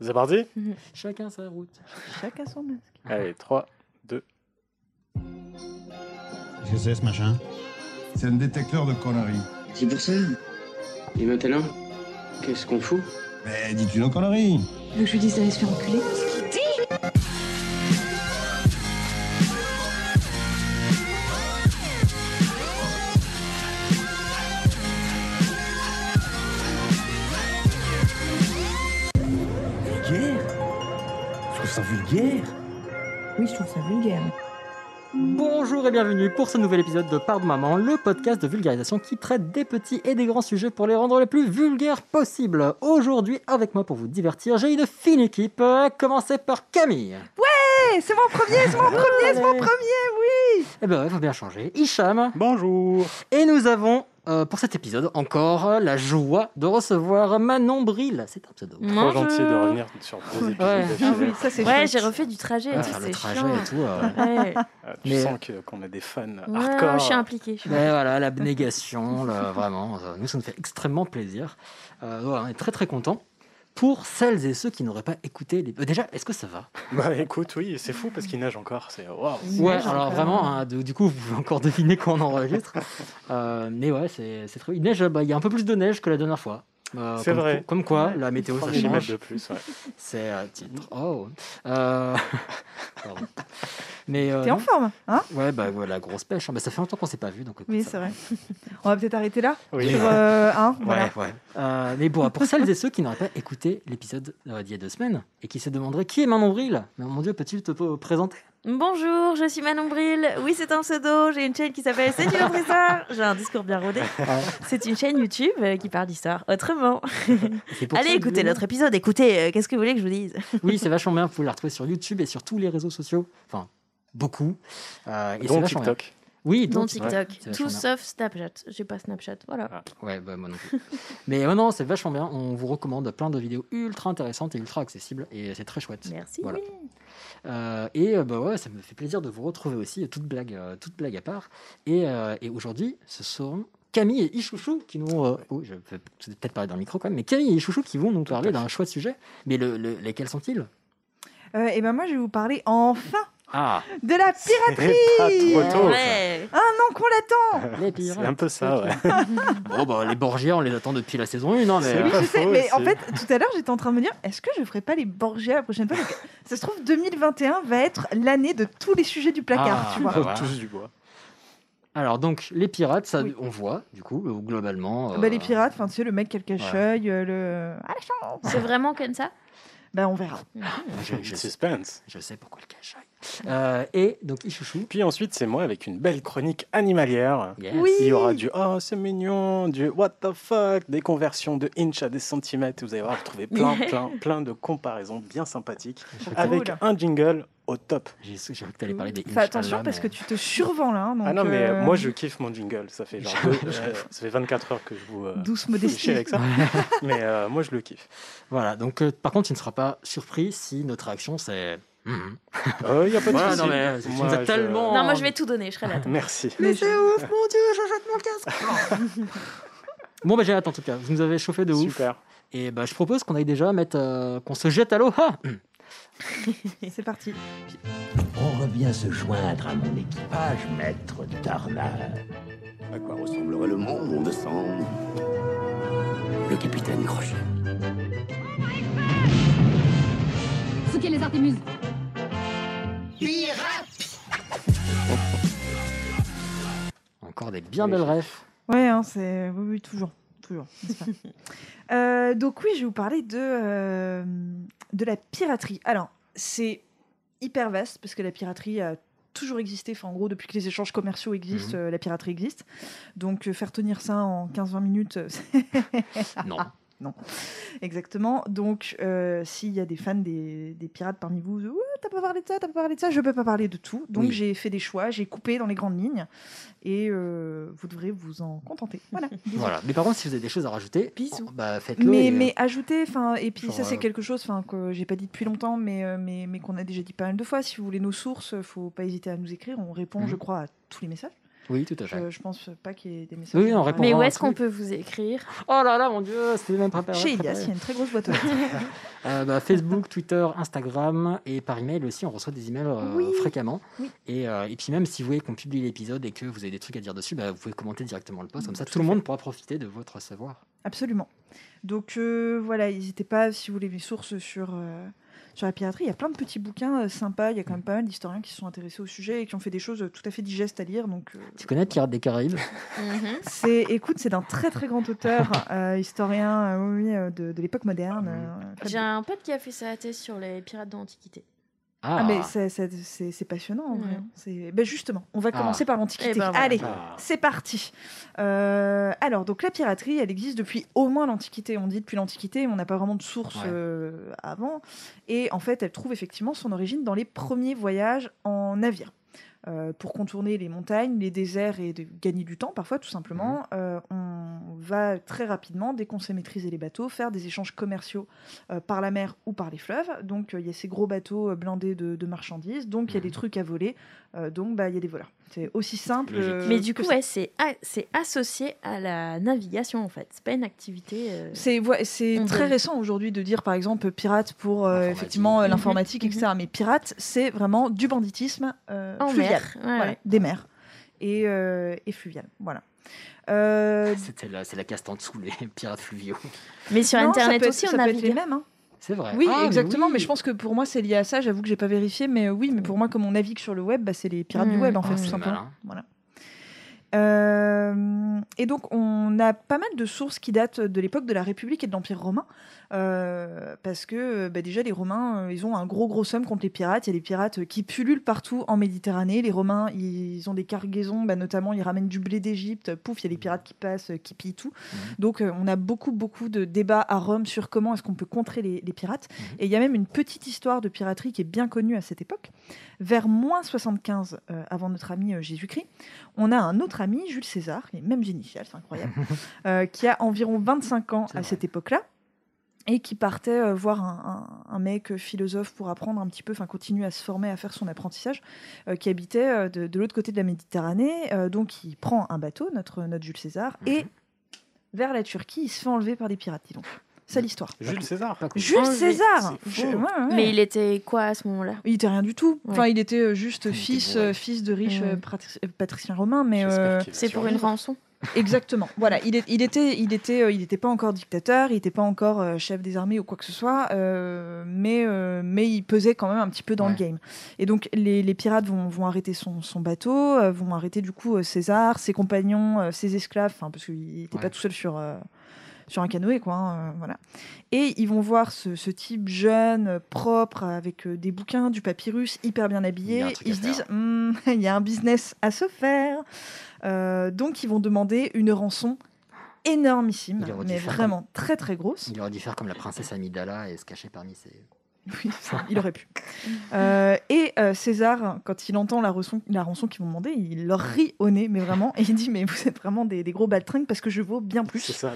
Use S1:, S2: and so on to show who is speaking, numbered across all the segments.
S1: C'est parti?
S2: Chacun sa route.
S3: Chacun son masque.
S1: Allez, 3, 2.
S4: Qu'est-ce que c'est ce machin?
S5: C'est un détecteur de conneries.
S6: C'est pour ça. Et maintenant, qu'est-ce qu'on fout?
S5: Mais dis-tu nos conneries
S3: Tu veux que je lui dise d'aller se faire enculer?
S7: Ça vulgaire
S3: Oui, je trouve ça vulgaire.
S2: Bonjour et bienvenue pour ce nouvel épisode de Pardon Maman, le podcast de vulgarisation qui traite des petits et des grands sujets pour les rendre les plus vulgaires possibles. Aujourd'hui, avec moi pour vous divertir, j'ai une fine équipe, à commencer par Camille.
S3: Eh, c'est mon premier, c'est mon premier, c'est mon premier, oui
S2: Eh ben ouais, faut bien changer. Hicham.
S1: Bonjour
S2: Et nous avons, euh, pour cet épisode, encore la joie de recevoir Manon Bril. C'est un pseudo.
S1: Trop gentil de revenir sur vos épisodes.
S2: Ouais.
S3: Ah oui, ça c'est
S8: Ouais,
S3: chouette.
S8: j'ai refait du trajet et
S2: Ah, faire le trajet
S8: chiant.
S2: et tout. euh,
S8: Ouais,
S1: Euh, Tu
S2: Mais-
S1: sens que- qu'on a des fans
S8: Ouais,
S1: hardcore.
S8: je suis suis
S2: Mais voilà, l'abnégation, vraiment, euh, nous, ça nous fait extrêmement plaisir. Euh, on est très très contents. Pour celles et ceux qui n'auraient pas écouté les... Déjà, est-ce que ça va
S1: Bah écoute, oui, c'est fou parce qu'il neige encore. C'est waouh.
S2: Ouais, alors vraiment, hein, de- du coup, vous pouvez encore deviner quand on enregistre. Euh, mais ouais, c'est c'est très... Il neige, bah, il y a un peu plus de neige que la dernière fois. Euh,
S1: C'est
S2: comme,
S1: vrai.
S2: Comme quoi, la météo,
S1: 3
S2: ça
S1: mm
S2: change.
S1: de plus. Ouais.
S2: C'est un titre. Oh. Euh. Mais euh,
S3: T'es en forme, hein?
S2: Ouais, bah voilà, grosse pêche. hein. Bah, ça fait longtemps qu'on s'est pas vu, donc.
S3: Oui, c'est vrai. On va peut-être arrêter là
S1: Oui.
S3: sur euh, un,
S2: Ouais,
S3: voilà.
S2: ouais. Euh, mais bon, pour celles et ceux qui n'auraient pas écouté l'épisode d'il y a deux semaines et qui se demanderaient qui est Manon Bril, mais mon Dieu, peux-tu te présenter?
S8: Bonjour, je suis Manon Bril. Oui, c'est un pseudo. J'ai une chaîne qui s'appelle C'est une autre histoire. J'ai un discours bien rodé. C'est une chaîne YouTube euh, qui parle d'histoire autrement. Allez, écoutez notre épisode. Écoutez, euh, qu'est-ce que vous voulez que je vous dise?
S2: Oui, c'est vachement bien. Vous pouvez la retrouver sur YouTube et sur tous les réseaux sociaux. Enfin, beaucoup. Euh, et c'est vachement bien.
S1: TikTok.
S2: Oui,
S8: Dans
S2: donc
S8: TikTok. Tout sauf Snapchat. J'ai pas Snapchat. Voilà.
S2: Ouais, bah, moi non plus. Mais euh, non, c'est vachement bien. On vous recommande plein de vidéos ultra intéressantes et ultra accessibles. Et c'est très chouette.
S8: Merci.
S2: Voilà. Euh, et euh, bah ouais, ça me fait plaisir de vous retrouver aussi, toute blague, euh, toute blague à part. Et, euh, et aujourd'hui, ce seront Camille et Ichouchou qui nous. euh, oh, je vais peut-être parler dans le micro quand même, mais Camille et Ichouchou qui vont nous parler d'un chouette sujet. Mais le, le- lesquels sont-ils?
S3: Euh, et ben moi je vais vous parler enfin
S2: Ah,
S3: de la piraterie
S1: pas trop tôt.
S8: Ouais.
S3: Un an qu'on l'attend
S2: les
S1: C'est
S2: pirates.
S1: un peu ça, ouais.
S2: Bon, bah, les Borgia, on les attend depuis la saison 1, hein, mais.
S3: Oui,
S1: pas
S3: je sais,
S1: faux
S3: mais en fait, tout à l'heure, j'étais en train de me dire, est-ce que je ferai pas les Borgia la prochaine fois? Ça se trouve, 2021 va être l'année de tous les sujets du placard,
S2: Ah,
S3: tu vois.
S2: bah.
S1: Tous du bois.
S2: Alors, donc, les pirates, ça,
S3: Oui.
S2: on voit, du coup, euh, globalement. euh,
S3: Bah, les pirates, enfin, tu sais, le mec qui a le cache-œil, euh, le... Ah, la chance
S8: C'est vraiment comme ça?
S3: Bah, on verra.
S2: je, je sais,
S1: Suspense.
S2: je sais pourquoi le cache euh, Et donc, Ichouchou.
S1: Puis ensuite, c'est moi avec une belle chronique animalière.
S2: Yes.
S3: Oui.
S1: Il y aura du oh c'est mignon, du what the fuck, des conversions de inch à des centimètres. Vous allez voir, vous trouvez plein, plein, plein de comparaisons bien sympathiques avec
S3: Cool.
S1: un jingle au top.
S2: J'ai cru que tu allais parler des
S3: Fais attention parce que tu te survends là. hein, donc,
S1: ah non, mais
S3: euh,
S1: moi je kiffe mon jingle. Ça fait genre deux- euh, ça fait 24 heures que je vous euh,
S3: Douce modestie.
S1: avec ça. mais euh, moi je le kiffe.
S2: Voilà, donc euh, par contre, tu ne seras pas surpris si notre réaction c'est.
S1: Il n'y a pas de
S2: Voilà, non, mais tu
S1: Moi,
S2: nous as
S1: je-
S2: tellement-
S8: Non, moi je vais tout donner. Je serai là.
S1: Merci.
S2: Mais c'est ouf, mon dieu, je jette mon casque Bon, bah j'ai hâte en tout cas, vous nous avez chauffé de ouf.
S1: Super.
S2: Et bah je propose qu'on aille déjà mettre. euh, qu'on se jette à l'eau. Ah
S3: C'est parti.
S7: On revient se joindre à mon équipage, maître Darnard.
S6: À quoi ressemblerait le monde sans le capitaine Crochet
S9: Ce qu'est les Artémuses
S2: Encore des bien belles refs.
S3: Ouais, hein, c'est oui, oui, toujours, toujours. Euh, donc oui, je vais vous parler de euh, de la piraterie. Alors, c'est hyper vaste parce que la piraterie a toujours existé. Enfin, en gros, depuis que les échanges commerciaux existent, euh, la piraterie existe. Donc, faire tenir ça en 15-20 minutes, c'est-
S2: Non.
S3: Exactement. Donc, euh, s'il y a des fans des, des pirates parmi vous, ouais, t'as pas parlé de ça, t'as pas parlé de ça, je peux pas parler de tout. Donc,
S2: Oui.
S3: j'ai fait des choix, j'ai coupé dans les grandes lignes, et euh, vous devrez vous en contenter. Voilà.
S2: Voilà. Mais par contre, si vous avez des choses à rajouter,
S8: Bisous.
S2: bah faites-le.
S3: Mais,
S2: et, euh,
S3: mais ajouter, enfin, et puis ça c'est quelque chose, que j'ai pas dit depuis longtemps, mais mais, mais qu'on a déjà dit pas mal de fois. Si vous voulez nos sources, faut pas hésiter à nous écrire. On répond,
S2: Mhm.
S3: je crois, à tous les messages.
S2: Oui, tout à fait.
S3: Je, je pense pas qu'il y ait des messages.
S2: Oui, on répond.
S8: Mais où est-ce qu'on peut vous écrire
S2: Oh là là, mon Dieu, c'était même préparé.
S3: Chez. Elias, il y a une très grosse boîte aux lettres.
S2: Euh, bah, Facebook, Twitter, Instagram et par email aussi, on reçoit des emails euh,
S3: Oui.
S2: fréquemment.
S3: Oui.
S2: Et, euh, et puis même si vous voyez qu'on publie l'épisode et que vous avez des trucs à dire dessus, bah, vous pouvez commenter directement le post, comme ça
S3: Tout
S2: le
S3: fait.
S2: monde pourra profiter de votre savoir.
S3: Absolument. Donc euh, voilà, n'hésitez pas si vous voulez des sources sur, euh, sur la piraterie. Il y a plein de petits bouquins euh, sympas. Il y a quand même pas mal d'historiens qui se sont intéressés au sujet et qui ont fait des choses euh, tout à fait digestes à lire. Donc euh,
S2: Tu connais Pirates des Caraïbes?
S3: C'est, écoute, c'est d'un très très grand auteur, euh, historien oui, de, de l'époque moderne. euh,
S8: J'ai un pote qui a fait sa thèse sur les pirates de l'Antiquité.
S3: Ah, mais c'est, passionnant en vrai.
S8: Ouais.
S3: hein. C'est... Ben justement, on va
S2: Ah.
S3: commencer par l'Antiquité.
S8: Eh ben voilà.
S3: Allez,
S1: Ah.
S3: c'est parti. Euh, alors, donc la piraterie, elle existe depuis au moins l'Antiquité. On dit depuis l'Antiquité, on n'a pas vraiment de source
S2: Ouais.
S3: euh, avant. Et en fait, elle trouve effectivement son origine dans les premiers voyages en navire. Euh, pour contourner les montagnes, les déserts et de gagner du temps, parfois tout simplement, euh, on va très rapidement, dès qu'on sait maîtriser les bateaux, faire des échanges commerciaux euh, par la mer ou par les fleuves. Donc il y a ces gros bateaux blindés de, de marchandises, donc il y a des trucs à voler, euh, donc bah, il y a des voleurs. C'est aussi simple. Euh,
S8: Mais du
S3: que
S8: coup, ouais, c'est a- c'est associé à la navigation en fait. C'est pas une activité. euh,
S3: C'est ouais, c'est
S8: On
S3: très récent aujourd'hui de dire par exemple pirate pour euh,
S2: L'informatique.
S3: effectivement
S8: Mhm,
S3: l'informatique,
S8: mhm.
S3: etc. Mais pirate, c'est vraiment du banditisme euh,
S8: en
S3: fluvial.
S8: mer. ouais,
S3: Voilà,
S8: ouais.
S3: des mers et, euh, et fluvial. Voilà. Euh,
S2: C'était la, c'est la caste en dessous, les pirates fluviaux.
S8: Mais sur
S3: non, ça
S8: Internet
S3: peut être-
S8: aussi,
S3: ça
S8: on navigue.
S3: les mêmes. hein.
S2: C'est vrai.
S3: Oui,
S2: Ah,
S3: exactement. Mais,
S2: oui.
S3: je pense que pour moi, c'est lié à ça. J'avoue que j'ai pas vérifié, mais oui, mais pour moi, comme on navigue sur le web, bah, c'est les pirates du
S8: Mmh.
S3: web en fait,
S2: Ah,
S3: tout
S2: c'est
S3: simplement.
S2: malin.
S3: Voilà. Euh, et donc, on a pas mal de sources qui datent de l'époque de la République et de l'Empire romain. euh, parce que bah, déjà, les Romains, euh, ils ont un gros, gros somme contre les pirates. Il y a des pirates qui pullulent partout en Méditerranée. Les Romains, ils ont des cargaisons, bah, notamment, ils ramènent du blé d'Égypte. Pouf, il y a des pirates qui passent, qui pillent tout. Donc, euh, on a beaucoup, beaucoup de débats à Rome sur comment est-ce qu'on peut contrer les, les pirates. Et il y a même une petite histoire de piraterie qui est bien connue à cette époque. Vers moins 75 euh, avant notre ami Jésus-Christ, on a un autre ami, Jules César, et même initiales, c'est incroyable, euh, qui a environ 25 ans à cette époque-là et qui partait euh, voir un, un- un mec philosophe pour apprendre un petit peu, enfin continuer à se former, à faire son apprentissage, euh, qui habitait de, de l'autre côté de la Méditerranée. Donc il prend un bateau, notre, notre Jules César, et
S2: Mhm.
S3: vers la Turquie, il se fait enlever par des pirates, dis donc. C'est l'histoire.
S1: Jules César.
S3: Jules. César
S1: C'est
S3: Je-
S1: fou.
S3: ouais, ouais.
S8: Mais il était quoi à ce moment-là?
S3: Il était rien du tout. Enfin, il était euh, juste
S2: Il
S3: fils, euh, fils de riches
S8: Ouais.
S3: euh, patri- patriciens romains, mais euh,
S8: C'est pour une rançon.
S3: exactement. Voilà, il, est- il était, il était, euh, il n'était pas encore dictateur, il n'était pas encore euh, chef des armées ou quoi que ce soit, euh, mais euh, mais il pesait quand même un petit peu dans le game. Et donc les, les pirates vont, vont arrêter son, son bateau, euh, vont arrêter du coup euh, César, ses compagnons, euh, ses esclaves, parce qu'il n'était
S2: Ouais.
S3: pas tout seul sur euh, sur un canoë, quoi. hein, euh, voilà. Et ils vont voir ce, ce type jeune, euh, propre, avec euh, des bouquins, du papyrus, hyper bien habillé. Ils se disent. Hmm, il y a un business à se faire. Euh, donc ils vont demander une rançon énormissime, mais vraiment très très grosse.
S2: Il aurait dû faire comme la princesse Amidala et se cacher parmi ses.
S3: Oui, ça, il aurait pu. Euh, et euh, César, quand il entend la rançon, la rançon qu'ils vont demander, il leur rit au nez, mais vraiment, et il dit Mais vous êtes vraiment des, des gros baltringues parce que je vaux bien
S1: C'est
S3: plus.
S1: ça.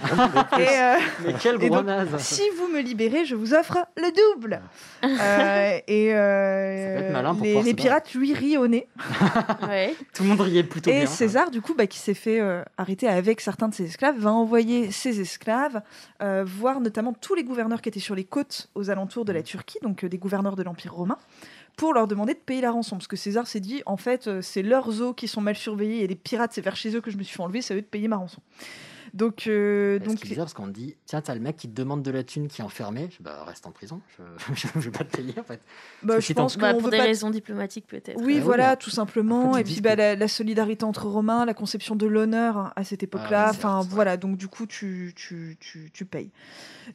S3: Et, euh,
S2: Mais quel
S3: Et
S2: gros
S3: donc,
S2: naze
S3: si vous me libérez, je vous offre le double. Euh, et euh,
S2: Ça malin pour
S3: les, pirates lui rient au nez.
S8: Ouais.
S2: Tout le monde riait plutôt
S3: Et
S2: bien.
S3: César, du coup, bah, qui s'est fait euh, arrêter avec certains de ses esclaves, va envoyer ses esclaves euh, voir notamment tous les gouverneurs qui étaient sur les côtes aux alentours de la Turquie, donc euh, des gouverneurs de l'Empire romain, pour leur demander de payer la rançon. Parce que César s'est dit, en fait, euh, c'est leurs eaux qui sont mal surveillées et les pirates, c'est vers chez eux que je me suis fait enlever, c'est à eux de payer ma rançon. Donc, euh,
S2: Donc, c'est bizarre parce qu'on dit tiens, t'as le mec qui te demande de la thune qui est enfermé. Je bah, reste en prison. Je, je vais pas te payer en fait.
S3: bah, je
S2: si
S3: pense
S8: Bah, pour
S3: veut
S8: des
S3: pas
S8: raisons diplomatiques peut-être.
S3: Oui,
S2: Ah
S3: voilà, tout simplement. Et puis bah, la, la solidarité entre Romains, la conception de l'honneur à cette époque-là.
S2: Ah oui,
S3: enfin, voilà, donc du coup, tu, tu, tu, tu payes.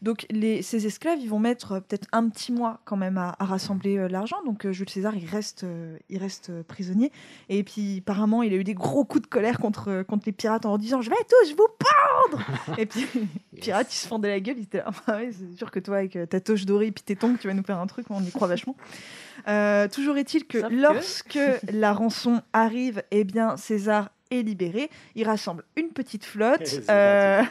S3: Donc, les, ces esclaves, ils vont mettre euh, peut-être un petit mois quand même à, à rassembler euh, l'argent. Donc, euh, Jules César, il reste, euh, il reste euh, prisonnier. Et puis, apparemment, il a eu des gros coups de colère contre, euh, contre les pirates en leur disant Je vais tous vous pendre Et puis, les pirates, ils se fendaient la gueule. Ils étaient là Ah ouais, C'est sûr que toi, avec euh, ta toche dorée et puis tes tongs, tu vas nous faire un truc. On y croit vachement. Euh, toujours est-il que
S8: Sauf que-
S3: lorsque la rançon arrive, eh bien, César est libéré. Il rassemble une petite flotte. Euh,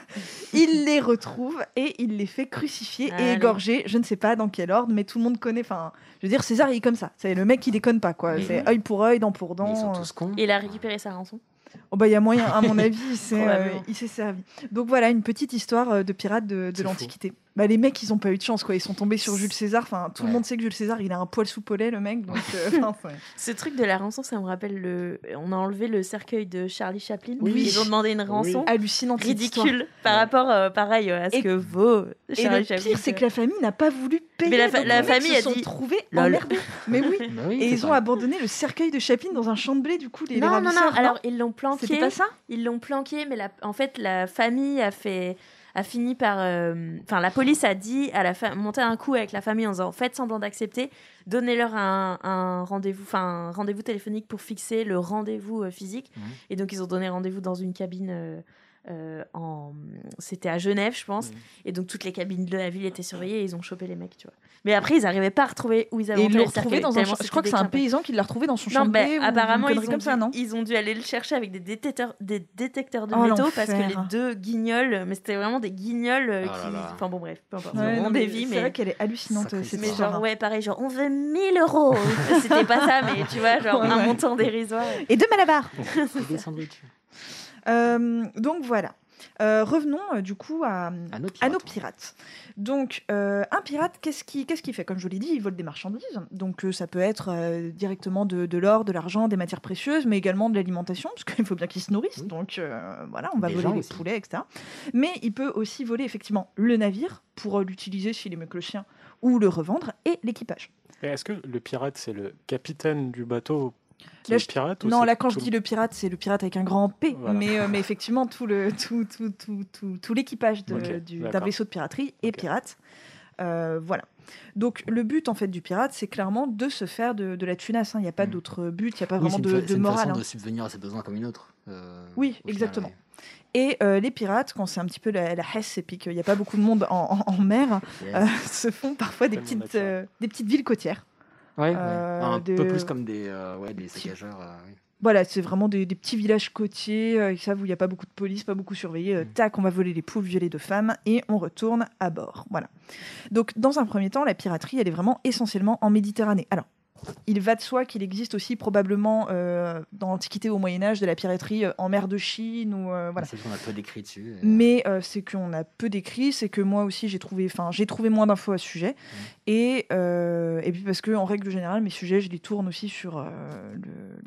S3: il les retrouve et il les fait crucifier et égorger. Je ne sais pas dans quel ordre, mais tout le monde connaît. Enfin, je veux dire, César, il est comme ça. C'est le mec qui déconne pas, quoi.
S2: Mais-
S3: C'est œil pour œil, dent pour
S2: Mais ils sont
S3: dent.
S2: tous cons.
S8: Il a récupéré sa rançon.
S3: Oh bah il y a moyen, à mon avis, il s'est, euh, il s'est servi. Donc voilà, une petite histoire euh, de pirates de, l'Antiquité. Bah, les mecs, ils ont pas eu de chance, quoi. Ils sont tombés sur Jules César. Enfin, tout le monde sait que Jules César, il a un poil sous pollet, le mec. Donc, euh, ouais.
S8: Ce truc de la rançon, ça me rappelle le. On a enlevé le cercueil de Charlie Chaplin.
S3: Oui.
S8: Ils ont demandé une rançon.
S3: hallucinante cette histoire.
S8: Ridicule par rapport, euh, pareil, à ce
S3: Et-
S8: que vaut
S3: Et
S8: Charlie
S3: le
S8: Chaplin.
S3: pire, c'est que la famille n'a pas voulu payer.
S8: Mais la fa-
S3: donc
S8: la
S3: les mecs
S8: famille
S3: se
S8: a
S3: sont
S8: dit,
S3: trouvés emmerdés. Mais oui.
S2: Bah oui,
S3: Et ils ont abandonné le cercueil de Chaplin dans un champ de blé, du coup, les, les
S8: Non, non, non, alors ils l'ont planqué.
S3: C'était pas ça?
S8: Ils l'ont planqué, mais la- en fait, la famille a fait a fini par euh, enfin la police a dit à la fa- monter un coup avec la famille en disant faites semblant d'accepter donnez-leur un, un rendez-vous enfin rendez-vous téléphonique pour fixer le rendez-vous euh, physique
S2: Mhm.
S8: et donc ils ont donné rendez-vous dans une cabine euh, en c'était à Genève je pense
S1: Mhm.
S8: et donc toutes les cabines de la ville étaient surveillées et ils ont chopé les mecs tu vois mais après ils n'arrivaient pas à retrouver où ils avaient enterré
S3: l'ont
S8: le
S3: dans un. Je crois que c'est un paysan qui l'a retrouvé dans son champ
S8: Non, ben, apparemment, ils ont,
S3: comme
S8: dû,
S3: ça, non?
S8: ils ont dû aller le chercher avec des détecteurs, des détecteurs de
S3: Oh,
S8: métaux parce que les deux guignols, mais c'était vraiment des guignols euh,
S2: Oh là
S8: qui.
S2: là.
S8: Enfin bon, bref, peu importe.
S3: Ouais,
S8: on
S3: non, mais C'est vrai qu'elle est hallucinante, cette
S8: Mais genre, ouais, pareil, genre, on veut 1000 euros. C'était pas ça, mais tu vois, genre,
S3: Ouais,
S8: un
S3: ouais.
S8: montant dérisoire.
S3: Et deux malabars
S2: Et des sandwichs.
S3: Euh, donc voilà. Euh, revenons euh, du coup à,
S2: À nos
S3: à
S2: pirates.
S3: nos pirates. Donc, euh, un pirate, qu'est-ce qu'il fait? Comme je vous l'ai dit, il vole des marchandises. Donc, euh, ça peut être euh, directement de, de l'or, de l'argent, des matières précieuses, mais également de l'alimentation, parce qu'il faut bien qu'ils se nourrissent.
S2: Oui.
S3: Donc, euh, voilà, on va
S2: Des
S3: voler les poulets, etc. Mais il peut aussi voler effectivement le navire pour l'utiliser s'il est mieux que le sien, ou le revendre, et l'équipage.
S1: Est-ce que le pirate, c'est le capitaine du bateau
S3: Là,
S1: est
S3: je-
S1: pirate
S3: Non, là, quand
S1: tout
S3: je
S1: le-
S3: dis le pirate, c'est le pirate avec un grand P.
S1: Voilà.
S3: Mais, euh, mais effectivement, tout, le, tout, tout, tout, tout, tout l'équipage du- d'un vaisseau de piraterie est pirate. Euh, voilà. Donc, le but, en fait, du pirate, c'est clairement de se faire de, de la tunasse. hein. Il n'y a pas
S2: Mm.
S3: d'autre but, il n'y a pas
S2: Oui,
S3: vraiment de, de
S2: c'est une
S3: morale.
S2: façon
S3: hein.
S2: de subvenir à ses besoins comme une autre. euh,
S3: Oui,
S2: final,
S3: exactement.
S2: ouais.
S3: Et euh, les pirates, quand c'est un petit peu la, la hesse et puis qu'il n'y a pas beaucoup de monde en, en- en mer,
S2: Yes.
S3: euh, se font parfois des petites, euh, des petites villes côtières.
S2: Ouais, ouais.
S3: euh,
S2: un
S3: de-
S2: peu plus comme des, euh, ouais, des saccageurs. euh, oui.
S3: Voilà, c'est vraiment des, des petits villages côtiers, euh, ça, où il n'y a pas beaucoup de police, pas beaucoup surveillé. Euh,
S2: Mm.
S3: tac, on va voler les poules, violer de femmes, et on retourne à bord. Voilà. Donc, dans un premier temps, la piraterie, elle est vraiment essentiellement en Méditerranée. Alors, il va de soi qu'il existe aussi probablement euh, dans l'Antiquité ou au Moyen-Âge de la piraterie euh, en mer de Chine, ou euh, voilà.
S2: C'est qu'on a peu décrit dessus. euh,
S3: Mais c'est qu'on a peu d'écrits, c'est que moi aussi j'ai trouvé, enfin j'ai trouvé moins d'infos à ce sujet, et, euh, et puis parce que en règle générale mes sujets je les tourne aussi sur le,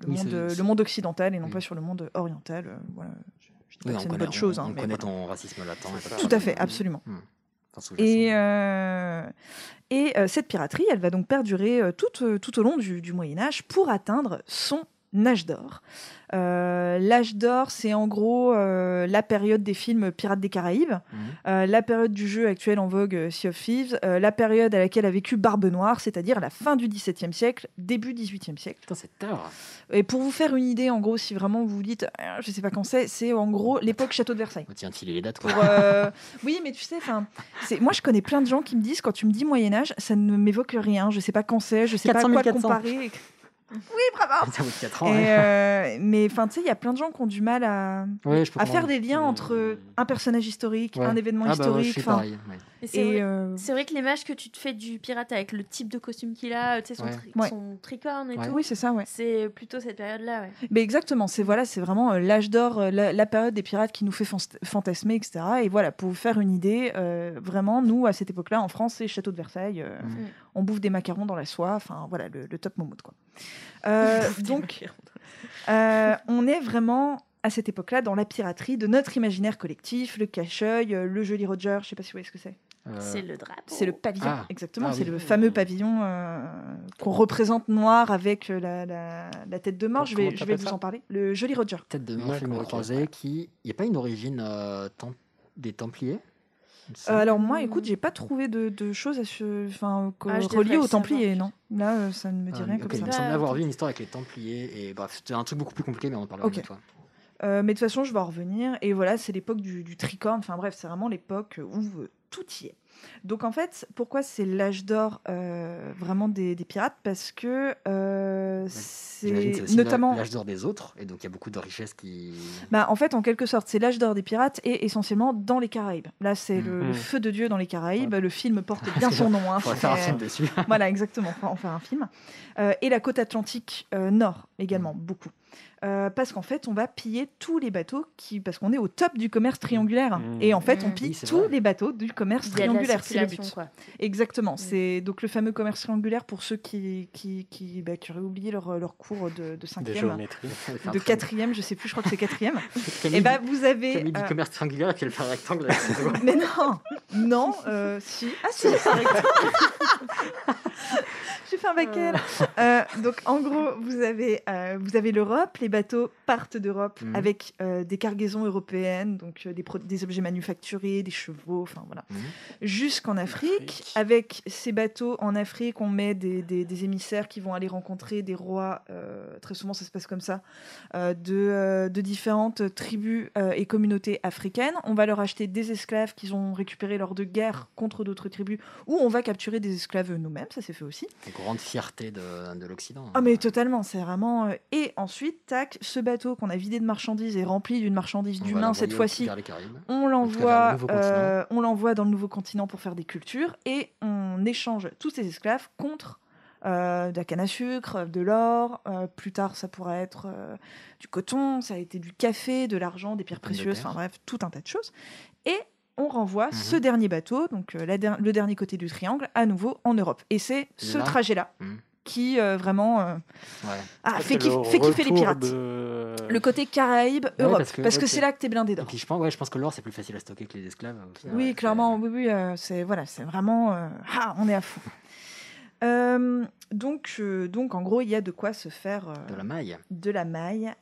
S3: le
S2: Oui,
S3: monde,
S2: c'est-
S3: le monde occidental et non
S2: Oui.
S3: pas sur le monde oriental. voilà, je, je dis pas que c'est une bonne chose,
S2: on,
S3: hein,
S2: on
S3: mais
S2: connaît
S3: voilà.
S2: ton racisme latent.
S3: Tout à fait, absolument.
S2: Hmm.
S3: Et, euh, et euh, cette piraterie, elle va donc perdurer tout, euh, tout au long du, du Moyen Âge pour atteindre son âge d'or. Euh, L'âge d'or, c'est en gros euh, la période des films Pirates des Caraïbes,
S2: Mhm.
S3: euh, la période du jeu actuel en vogue Sea of Thieves, la période à laquelle a vécu Barbe Noire, c'est-à-dire la fin du XVIIe siècle, début XVIIIe siècle.
S2: Putain, c'est tard.
S3: Et pour vous faire une idée, en gros, si vraiment vous vous dites, je sais pas quand c'est, c'est en gros l'époque Château de Versailles.
S2: De filer les dates. Quoi.
S3: Pour, Oui, mais tu sais, moi je connais plein de gens qui me disent quand tu me dis Moyen Âge, ça ne m'évoque rien. Je sais pas quand c'est, je sais
S2: 400
S3: pas quoi
S2: 1400.
S3: comparer. Oui, bravo.
S2: Ça vaut 4 ans.
S3: Et,
S2: ouais.
S3: euh, mais enfin, tu sais, il y a plein de gens qui ont du mal à,
S2: Ouais,
S3: à faire des liens entre un personnage historique,
S2: Ouais.
S3: un événement
S2: Ah bah ouais, je
S3: historique.
S2: suis
S3: enfin,
S2: pareil.
S8: C'est vrai,
S3: euh,
S8: vrai que l'image que tu te fais du pirate avec le type de costume qu'il a, tu sais, son,
S2: Ouais.
S8: tri-
S3: Ouais.
S8: son tricorne et
S2: Ouais.
S8: tout,
S3: oui, c'est ça, ouais.
S8: c'est plutôt cette période-là, ouais.
S3: Mais exactement, c'est voilà, c'est vraiment euh, l'âge d'or, euh, la, la période des pirates qui nous fait fan- fantasmer, etc. Et voilà, pour vous faire une idée, euh, vraiment, nous à cette époque-là, en France, c'est Château de Versailles. euh,
S2: Mhm.
S3: On bouffe des macarons dans la soie. Enfin, voilà, le, le top momote quoi. Euh, donc, euh, on est vraiment à cette époque-là dans la piraterie de notre imaginaire collectif, le cache-œil, le joli Roger. Je sais pas si vous voyez ce que c'est.
S2: Euh,
S8: C'est le drapeau.
S3: C'est le pavillon,
S2: Ah.
S3: exactement.
S2: Ah
S3: c'est
S2: oui.
S3: le fameux pavillon euh, qu'on représente noir avec euh, la, la- la tête de mort. Je vais, je vais vous en parler. Le joli Roger.
S2: Tête de mort,
S1: ok.
S2: croisé, qui. Il n'y a pas une origine euh, tem- des Templiers?
S3: Euh, alors moi, écoute, j'ai pas trouvé de, de choses à ce, enfin,
S8: Ah,
S3: reliées aux Templiers, non? Là, euh, ça ne me dit
S2: Ah,
S3: rien
S2: ok,
S3: comme
S2: Il
S3: ça.
S2: me semble avoir
S8: ok.
S2: vu une histoire avec les Templiers et bref, c'était un truc beaucoup plus compliqué, mais on en parlera fois.
S3: Euh, mais de toute façon, je vais en revenir. Et voilà, c'est l'époque du, du tricorne. Enfin bref, c'est vraiment l'époque où euh, tout y est. Donc en fait, pourquoi c'est l'âge d'or euh, vraiment des, des pirates? Parce que euh,
S2: que
S3: c'est notamment...
S2: l'âge d'or des autres, et donc il y a beaucoup de richesses qui.
S3: Bah, en fait, en quelque sorte, c'est l'âge d'or des pirates et essentiellement dans les Caraïbes. Là, c'est le, le feu de Dieu dans les Caraïbes. Le film porte bien son nom. hein.
S2: On va faire un film dessus.
S3: voilà, exactement. On va en faire un film. Euh, et la côte atlantique euh, nord également, beaucoup. Euh, parce qu'en fait, on va piller tous les bateaux qui, parce qu'on est au top du commerce triangulaire.
S1: Mmh.
S3: Et en fait, on
S8: Mmh.
S3: pille
S2: Oui,
S3: tous
S2: vrai.
S3: les bateaux du commerce triangulaire. C'est le but.
S8: quoi.
S3: Exactement. C'est donc le fameux commerce triangulaire pour ceux qui, qui, qui, bah, qui auraient oublié leur, leur cours de, de cinquième, de quatrième, je sais plus, je crois que c'est quatrième. Et bah, vous avez.
S2: Camille dit
S3: euh,
S2: commerce triangulaire et puis elle fait un rectangle
S3: mais non, non, euh, si. Ah si, c'est vrai. Fait un bac L. Euh, donc en gros, vous avez, euh, vous avez l'Europe. Les bateaux partent d'Europe
S2: Mhm.
S3: avec euh, des cargaisons européennes, donc euh, des, objets manufacturés, des chevaux, enfin voilà,
S2: Mhm.
S3: jusqu'en Afrique.
S1: Afrique.
S3: Avec ces bateaux en Afrique, on met des, des- des émissaires qui vont aller rencontrer des rois. euh, très souvent, ça se passe comme ça, euh, de, euh, de différentes tribus euh, et communautés africaines. On va leur acheter des esclaves qu'ils ont récupérés lors de guerres contre d'autres tribus, ou on va capturer des esclaves nous-mêmes. Ça s'est fait aussi.
S2: Grande fierté de, de l'Occident. hein.
S3: Ah mais totalement, c'est vraiment... euh, Et ensuite, tac, ce bateau qu'on a vidé de marchandises et rempli d'une marchandise d'humains cette fois-ci, on l'envoie, euh, on l'envoie dans le nouveau continent pour faire des cultures et on échange tous ces esclaves contre euh, de la canne à sucre, de l'or. euh, plus tard, ça pourrait être euh, du coton, ça a été du café, de l'argent, des pierres précieuses, enfin bref, tout un tas de choses. Et on renvoie
S2: Mhm.
S3: ce dernier bateau, donc euh, la der- le dernier côté du triangle, à nouveau en Europe. Et c'est ce
S2: Là.
S3: trajet-là
S2: Mhm.
S3: qui euh, vraiment euh,
S2: Ouais.
S3: ah, fait, fait kiffer les pirates.
S1: de-
S3: Le côté Caraïbes, Europe,
S2: parce que-
S3: c'est là que t'es blindé
S2: Et
S3: d'or.
S2: puis je pense, ouais, je pense que l'or c'est plus facile à stocker que les esclaves. final.
S3: Oui,
S2: Ouais,
S3: clairement, oui, oui, euh, c'est voilà, c'est vraiment, euh, ah, on est à fond. Euh, donc, euh, donc, en gros, il y a de quoi se faire euh,
S2: De la maille.
S3: de la maille,